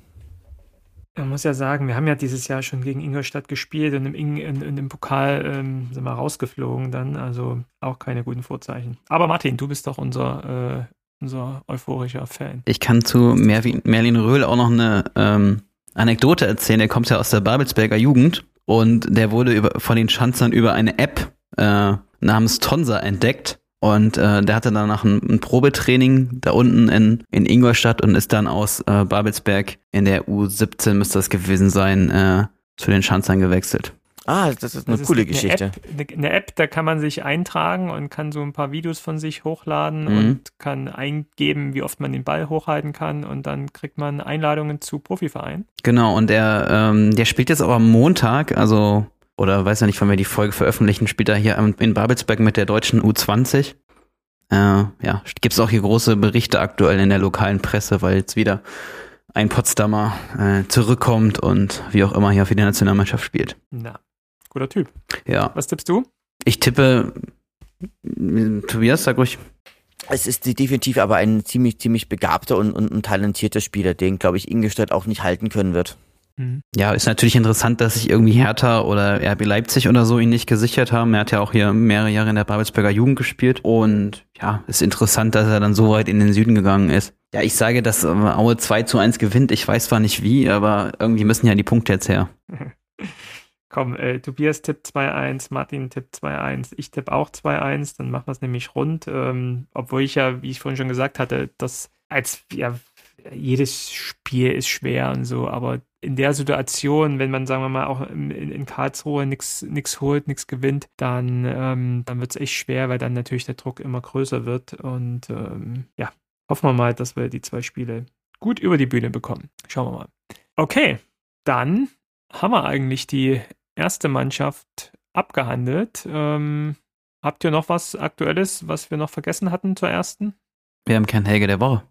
Man muss ja sagen, wir haben ja dieses Jahr schon gegen Ingolstadt gespielt und im, in, in, im Pokal ähm, sind wir rausgeflogen dann, also auch keine guten Vorzeichen. Aber Martin, du bist doch unser, äh, unser euphorischer Fan. Ich kann zu Merwin, Merlin Röhl auch noch eine ähm, Anekdote erzählen. Der kommt ja aus der Babelsberger Jugend und der wurde über, von den Schanzern über eine App äh, namens Tonsa entdeckt und äh, der hatte danach ein, ein Probetraining da unten in, in Ingolstadt und ist dann aus äh, Babelsberg in der U17 müsste das gewesen sein, äh, zu den Schanzern gewechselt. Ah, das ist eine das coole ist eine Geschichte. App, eine, eine, App, da kann man sich eintragen und kann so ein paar Videos von sich hochladen mhm. und kann eingeben, wie oft man den Ball hochhalten kann und dann kriegt man Einladungen zu Profivereinen. Genau, und der, ähm, der spielt jetzt aber am Montag, also oder weiß ja nicht, wann wir die Folge veröffentlichen, spielt er hier in Babelsberg mit der deutschen U20. Äh, ja, gibt es auch hier große Berichte aktuell in der lokalen Presse, weil jetzt wieder ein Potsdamer äh, zurückkommt und wie auch immer hier für die Nationalmannschaft spielt. Na, guter Typ. Ja. Was tippst du? Ich tippe, Tobias, sag ruhig. Es ist definitiv aber ein ziemlich, ziemlich begabter und, und, und talentierter Spieler, den, glaube ich, Ingolstadt auch nicht halten können wird. Mhm. Ja, ist natürlich interessant, dass sich irgendwie Hertha oder RB Leipzig oder so ihn nicht gesichert haben. Er hat ja auch hier mehrere Jahre in der Babelsberger Jugend gespielt und ja, ist interessant, dass er dann so weit in den Süden gegangen ist. Ja, ich sage, dass Aue 2 zu 1 gewinnt. Ich weiß zwar nicht wie, aber irgendwie müssen ja die Punkte jetzt her. *laughs* Komm, äh, Tobias tippt 2-1, Martin tippt 2-1, ich tippe auch 2-1, dann machen wir es nämlich rund. Ähm, obwohl ich ja, wie ich vorhin schon gesagt hatte, das als ja, jedes Spiel ist schwer und so, aber in der Situation, wenn man, sagen wir mal, auch in, in Karlsruhe nichts holt, nichts gewinnt, dann, ähm, dann wird es echt schwer, weil dann natürlich der Druck immer größer wird. Und ähm, ja, hoffen wir mal, dass wir die zwei Spiele gut über die Bühne bekommen. Schauen wir mal. Okay, dann haben wir eigentlich die erste Mannschaft abgehandelt. Ähm, habt ihr noch was Aktuelles, was wir noch vergessen hatten zur ersten? Wir haben keinen Helge der Woche.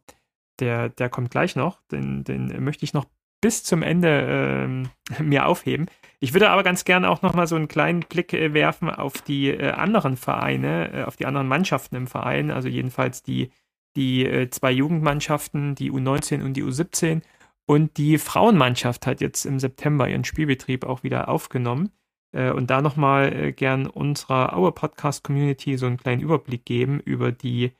Der, der kommt gleich noch. Den, den möchte ich noch bis zum Ende äh, *laughs* mir aufheben. Ich würde aber ganz gerne auch nochmal so einen kleinen Blick äh, werfen auf die äh, anderen Vereine, äh, auf die anderen Mannschaften im Verein, also jedenfalls die, die äh, zwei Jugendmannschaften, die U19 und die U17. Und die Frauenmannschaft hat jetzt im September ihren Spielbetrieb auch wieder aufgenommen. Äh, und da nochmal gern unserer Our Podcast Community so einen kleinen Überblick geben über die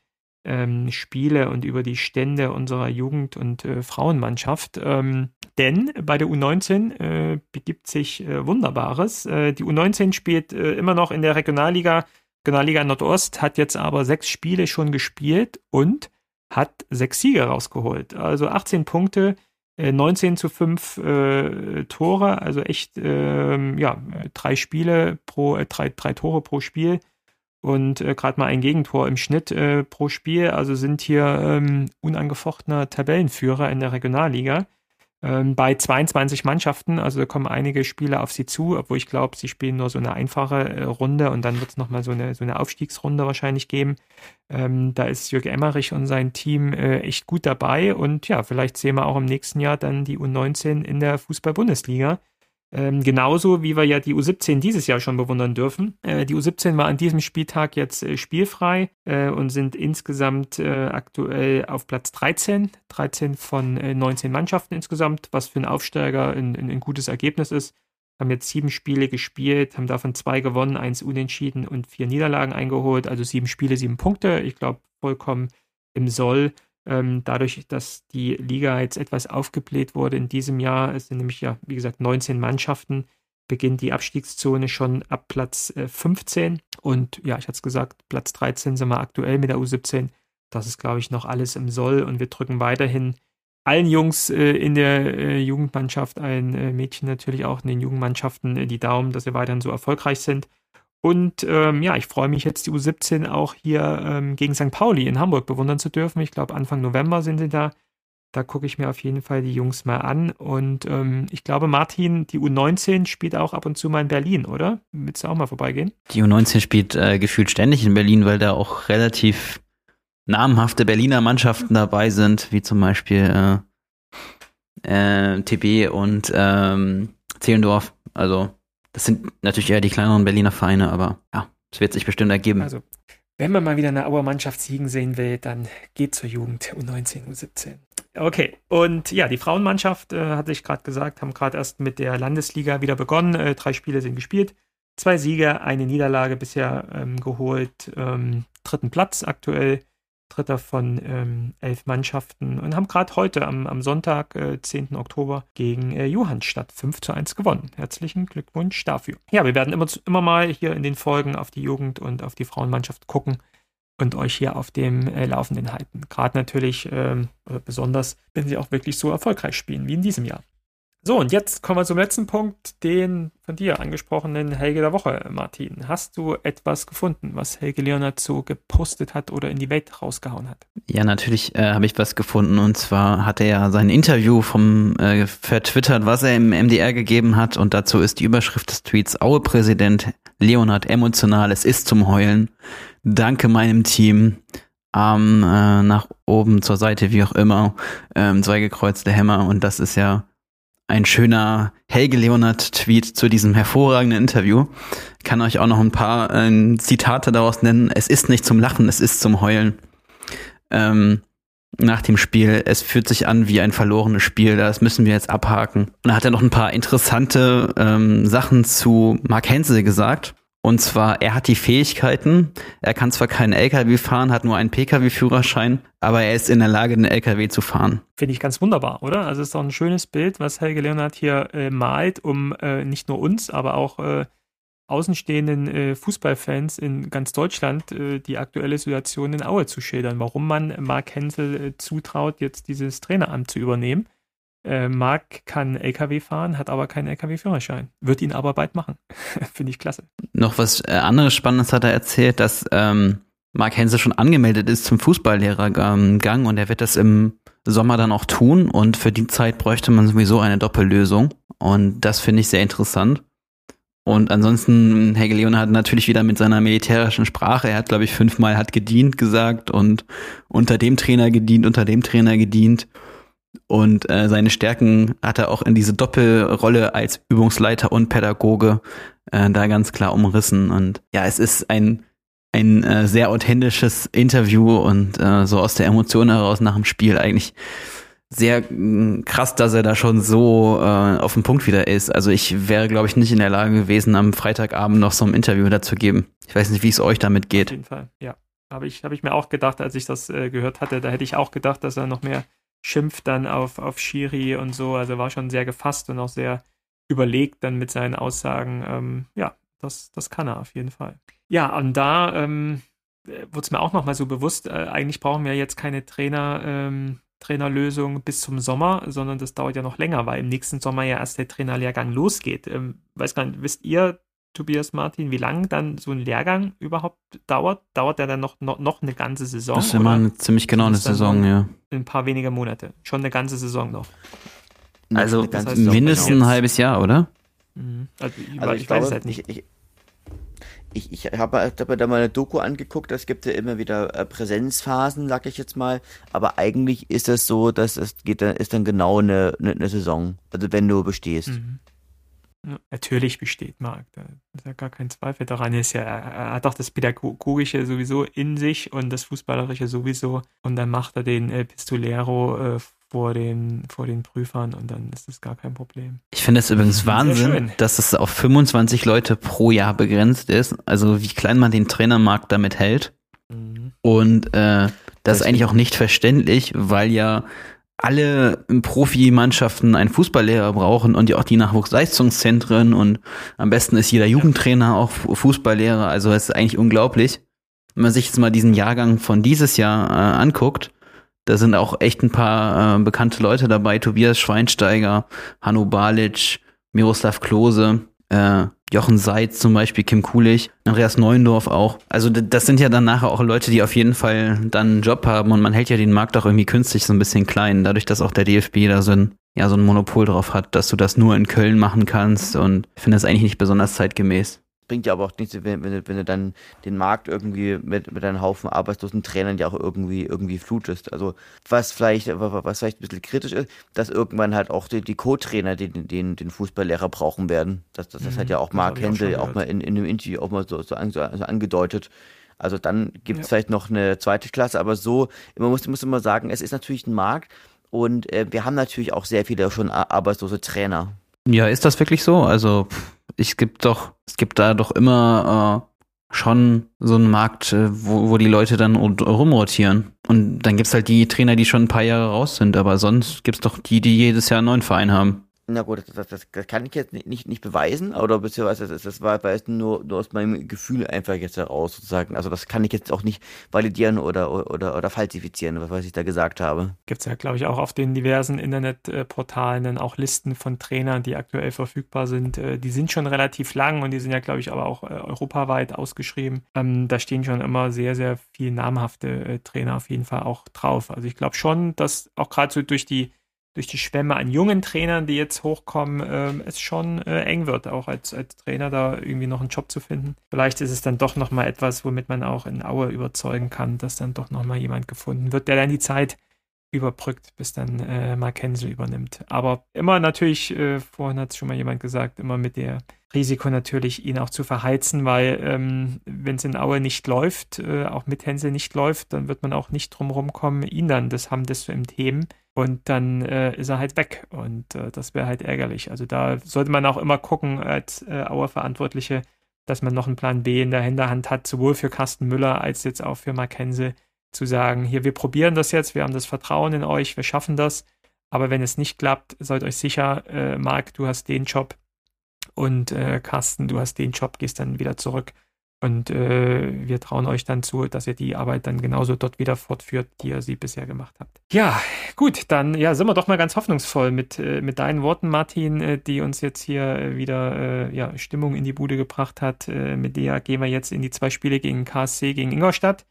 ähm, Spiele und über die Stände unserer Jugend- und äh, Frauenmannschaft. Ähm, denn bei der U19 äh, begibt sich äh, Wunderbares. Äh, die U19 spielt äh, immer noch in der Regionalliga, Regionalliga Nordost, hat jetzt aber sechs Spiele schon gespielt und hat sechs Siege rausgeholt. Also 18 Punkte, 19 äh, zu 5 Tore, also echt ähm, ja, drei Spiele pro, drei, drei Tore pro Spiel und äh, gerade mal ein Gegentor im Schnitt äh, pro Spiel. Also sind hier ähm, unangefochtener Tabellenführer in der Regionalliga. Ähm, bei 22 Mannschaften, also da kommen einige Spieler auf sie zu, obwohl ich glaube, sie spielen nur so eine einfache äh, Runde und dann wird es nochmal so eine, so eine Aufstiegsrunde wahrscheinlich geben. Ähm, da ist Jürgen Emmerich und sein Team äh, echt gut dabei und ja, vielleicht sehen wir auch im nächsten Jahr dann die U19 in der Fußball-Bundesliga. Ähm, genauso wie wir ja die U17 dieses Jahr schon bewundern dürfen. Äh, die U17 war an diesem Spieltag jetzt äh, spielfrei äh, und sind insgesamt äh, aktuell auf Platz 13. 13 von 19 äh, Mannschaften insgesamt, was für einen Aufsteiger ein, ein, ein, gutes Ergebnis ist. Haben jetzt sieben Spiele gespielt, haben davon zwei gewonnen, eins unentschieden und vier Niederlagen eingeholt. Also sieben Spiele, sieben Punkte. Ich glaube, vollkommen im Soll. Ähm, dadurch, dass die Liga jetzt etwas aufgebläht wurde in diesem Jahr, es sind nämlich ja, wie gesagt, 19 Mannschaften, beginnt die Abstiegszone schon ab Platz äh, 15. Und ja, ich hatte es gesagt, Platz 13 sind wir aktuell mit der U17. Das ist, glaube ich, noch alles im Soll und wir drücken weiterhin allen Jungs äh, in der äh, Jugendmannschaft, allen äh, Mädchen natürlich auch in den Jugendmannschaften äh, die Daumen, dass sie weiterhin so erfolgreich sind. Und ähm, ja, ich freue mich jetzt, die U17 auch hier ähm, gegen St. Pauli in Hamburg bewundern zu dürfen. Ich glaube, Anfang November sind sie da. Da gucke ich mir auf jeden Fall die Jungs mal an. Und ähm, ich glaube, Martin, die U19 spielt auch ab und zu mal in Berlin, oder? Willst du auch mal vorbeigehen? Die U19 spielt äh, gefühlt ständig in Berlin, weil da auch relativ namhafte Berliner Mannschaften dabei sind, wie zum Beispiel äh, äh, TB und ähm, Zehlendorf. Also das sind natürlich eher die kleineren Berliner Vereine, aber ja, es wird sich bestimmt ergeben. Also, wenn man mal wieder eine Auer Mannschaft siegen sehen will, dann geht zur Jugend U19, U17. Okay, und ja, die Frauenmannschaft, äh, hatte ich gerade gesagt, haben gerade erst mit der Landesliga wieder begonnen. Äh, drei Spiele sind gespielt. Zwei Siege, eine Niederlage bisher ähm, geholt. Ähm, dritten Platz aktuell. Dritter von ähm, elf Mannschaften und haben gerade heute am, am Sonntag, äh, 10. Oktober, gegen äh, Johannstadt 5 zu 1 gewonnen. Herzlichen Glückwunsch dafür. Ja, wir werden immer, immer mal hier in den Folgen auf die Jugend und auf die Frauenmannschaft gucken und euch hier auf dem äh, Laufenden halten. Gerade natürlich, ähm, besonders, wenn sie auch wirklich so erfolgreich spielen wie in diesem Jahr. So, und jetzt kommen wir zum letzten Punkt, den von dir angesprochenen Helge der Woche, Martin. Hast du etwas gefunden, was Helge Leonard so gepostet hat oder in die Welt rausgehauen hat? Ja, natürlich äh, habe ich was gefunden. Und zwar hat er ja sein Interview vom äh, vertwittert, was er im MDR gegeben hat. Und dazu ist die Überschrift des Tweets Aue-Präsident Leonard emotional, es ist zum Heulen. Danke meinem Team. Arm äh, nach oben, zur Seite, wie auch immer. Ähm, zwei gekreuzte Hämmer. Und das ist ja ein schöner Helge Leonard-Tweet zu diesem hervorragenden Interview. Kann euch auch noch ein paar äh, Zitate daraus nennen. Es ist nicht zum Lachen, es ist zum Heulen. Ähm, nach dem Spiel, es fühlt sich an wie ein verlorenes Spiel, das müssen wir jetzt abhaken. Und da hat er noch ein paar interessante ähm, Sachen zu Mark Hensel gesagt. Und zwar, er hat die Fähigkeiten, er kann zwar keinen LKW fahren, hat nur einen Pkw-Führerschein, aber er ist in der Lage, den LKW zu fahren. Finde ich ganz wunderbar, oder? Also es ist doch ein schönes Bild, was Helge Leonard hier äh, malt, um äh, nicht nur uns, aber auch äh, außenstehenden äh, Fußballfans in ganz Deutschland äh, die aktuelle Situation in Aue zu schildern, warum man Mark Hensel äh, zutraut, jetzt dieses Traineramt zu übernehmen äh, Marc kann LKW fahren, hat aber keinen LKW-Führerschein. Wird ihn aber bald machen. *laughs* Finde ich klasse. Noch was äh, anderes Spannendes hat er erzählt, dass ähm, Marc Hense schon angemeldet ist zum Fußballlehrergang und er wird das im Sommer dann auch tun und für die Zeit bräuchte man sowieso eine Doppellösung und das finde ich sehr interessant. Und ansonsten, Helge Leon hat natürlich wieder mit seiner militärischen Sprache, er hat, glaube ich, fünfmal hat gedient gesagt und unter dem Trainer gedient, unter dem Trainer gedient. Und äh, seine Stärken hat er auch in diese Doppelrolle als Übungsleiter und Pädagoge äh, da ganz klar umrissen. Und ja, es ist ein, ein äh, sehr authentisches Interview und äh, so aus der Emotion heraus nach dem Spiel eigentlich sehr mh, krass, dass er da schon so äh, auf dem Punkt wieder ist. Also ich wäre, glaube ich, nicht in der Lage gewesen, am Freitagabend noch so ein Interview dazu geben. Ich weiß nicht, wie es euch damit geht. Auf jeden Fall, ja. Habe ich, hab ich mir auch gedacht, als ich das äh, gehört hatte, da hätte ich auch gedacht, dass er noch mehr schimpft dann auf, auf Shiri und so. Also war schon sehr gefasst und auch sehr überlegt dann mit seinen Aussagen. Ähm, ja, das, das kann er auf jeden Fall. Ja, und da ähm, wurde es mir auch nochmal so bewusst, äh, eigentlich brauchen wir jetzt keine Trainer, ähm, Trainerlösung bis zum Sommer, sondern das dauert ja noch länger, weil im nächsten Sommer ja erst der Trainerlehrgang losgeht. Ähm, weiß gar nicht, wisst ihr, Tobias Martin, wie lange dann so ein Lehrgang überhaupt dauert? Dauert der dann noch, noch, noch eine ganze Saison? Das ist immer eine, ziemlich genau eine Saison, ja. Ein paar weniger Monate. Schon eine ganze Saison noch. Also das heißt mindestens ein halbes Jahr, oder? Mhm. Also, ich, also ich, ich weiß halt nicht. Ich, ich, ich habe hab da mal eine Doku angeguckt, es gibt ja immer wieder äh, Präsenzphasen, sag ich jetzt mal, aber eigentlich ist es so, dass es geht dann, ist dann genau eine, eine, eine Saison, also wenn du bestehst. Mhm. Natürlich besteht Marc, da ist ja gar kein Zweifel daran. Er, ist ja, er hat doch das Pädagogische sowieso in sich und das Fußballerische sowieso. Und dann macht er den äh, Pistolero äh, vor, den, vor den Prüfern und dann ist das gar kein Problem. Ich finde es übrigens Wahnsinn, dass es auf 25 Leute pro Jahr begrenzt ist. Also wie klein man den Trainermarkt damit hält. Mhm. Und äh, das, das ist eigentlich auch nicht verständlich, weil ja alle Profimannschaften einen Fußballlehrer brauchen und ja auch die Nachwuchsleistungszentren und am besten ist jeder Jugendtrainer auch Fußballlehrer. Also es ist eigentlich unglaublich. Wenn man sich jetzt mal diesen Jahrgang von dieses Jahr äh, anguckt, da sind auch echt ein paar äh, bekannte Leute dabei. Tobias Schweinsteiger, Hanno Balic, Miroslav Klose, äh, Jochen Seitz zum Beispiel, Kim Kulich, Andreas Neuendorf auch. Also das sind ja dann nachher auch Leute, die auf jeden Fall dann einen Job haben und man hält ja den Markt auch irgendwie künstlich so ein bisschen klein, dadurch, dass auch der DFB da so ein, ja, so ein Monopol drauf hat, dass du das nur in Köln machen kannst und ich finde das eigentlich nicht besonders zeitgemäß bringt ja aber auch nichts, wenn, wenn, du, wenn du dann den Markt irgendwie mit, mit einem Haufen arbeitslosen Trainern ja auch irgendwie, irgendwie flutest. Also was vielleicht, was vielleicht ein bisschen kritisch ist, dass irgendwann halt auch die, die Co-Trainer den, den, den Fußballlehrer brauchen werden. Das, das, das mhm, hat ja auch Mark Händel auch, auch mal in, in einem Interview auch mal so, so, so, so angedeutet. Also dann gibt es ja. vielleicht noch eine zweite Klasse, aber so, man muss, muss immer sagen, es ist natürlich ein Markt, Und äh, wir haben natürlich auch sehr viele schon arbeitslose Trainer. Ja, ist das wirklich so? Also es gibt doch, es gibt da doch immer äh, schon so einen Markt, äh, wo, wo die Leute dann rumrotieren. Und dann gibt's halt die Trainer, die schon ein paar Jahre raus sind, aber sonst gibt's doch die, die jedes Jahr einen neuen Verein haben. Na gut, das, das, das kann ich jetzt nicht, nicht beweisen, oder beziehungsweise das, das war, war nur, nur aus meinem Gefühl einfach jetzt heraus sozusagen. Also das kann ich jetzt auch nicht validieren oder, oder, oder falsifizieren, was ich da gesagt habe. Gibt es ja, glaube ich, auch auf den diversen Internetportalen dann auch Listen von Trainern, die aktuell verfügbar sind. Äh, die sind schon relativ lang und die sind ja, glaube ich, aber auch äh, europaweit ausgeschrieben. Ähm, da stehen schon immer sehr, sehr viele namhafte äh, Trainer auf jeden Fall auch drauf. Also ich glaube schon, dass auch gerade so durch die durch die Schwämme an jungen Trainern, die jetzt hochkommen, äh, es schon äh, eng wird, auch als, als Trainer da irgendwie noch einen Job zu finden. Vielleicht ist es dann doch nochmal etwas, womit man auch in Aue überzeugen kann, dass dann doch nochmal jemand gefunden wird, der dann die Zeit überbrückt, bis dann äh, Mark Hensel übernimmt. Aber immer natürlich, äh, vorhin hat es schon mal jemand gesagt, immer mit der Risiko natürlich, ihn auch zu verheizen, weil ähm, wenn es in Aue nicht läuft, äh, auch mit Hensel nicht läuft, dann wird man auch nicht drumherum kommen, ihn dann das haben das so im Themen und dann äh, ist er halt weg. Und äh, das wäre halt ärgerlich. Also da sollte man auch immer gucken als äh, Auer-Verantwortliche, dass man noch einen Plan B in der Hinterhand hat, sowohl für Carsten Müller als jetzt auch für Mark Hensel, zu sagen, hier, wir probieren das jetzt, wir haben das Vertrauen in euch, wir schaffen das, aber wenn es nicht klappt, seid euch sicher, äh, Marc, du hast den Job. Und äh, Carsten, du hast den Job, gehst dann wieder zurück und äh, wir trauen euch dann zu, dass ihr die Arbeit dann genauso dort wieder fortführt, die ihr sie bisher gemacht habt. Ja, gut, dann ja, sind wir doch mal ganz hoffnungsvoll mit, äh, mit deinen Worten, Martin, äh, die uns jetzt hier äh, wieder äh, ja, Stimmung in die Bude gebracht hat. Äh, mit der gehen wir jetzt in die zwei Spiele gegen KSC, gegen Ingolstadt.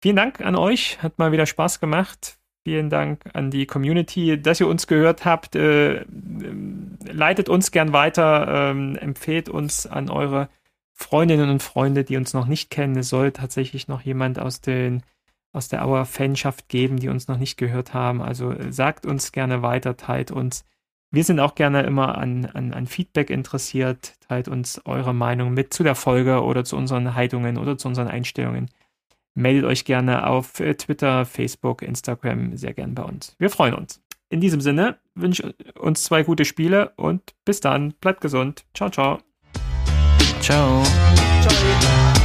Vielen Dank an euch, hat mal wieder Spaß gemacht. Vielen Dank an die Community, dass ihr uns gehört habt. leitet uns gern weiter, ähm, empfehlt uns an eure Freundinnen und Freunde, die uns noch nicht kennen. Es soll tatsächlich noch jemand aus, den, aus der Auer Fanschaft geben, die uns noch nicht gehört haben. Also äh, sagt uns gerne weiter, teilt uns. Wir sind auch gerne immer an, an, an Feedback interessiert. Teilt uns eure Meinung mit zu der Folge oder zu unseren Haltungen oder zu unseren Einstellungen. Meldet euch gerne auf äh, Twitter, Facebook, Instagram sehr gern bei uns. Wir freuen uns. In diesem Sinne wünsche uns zwei gute Spiele und bis dann. Bleibt gesund. Ciao, ciao. Ciao. Ciao.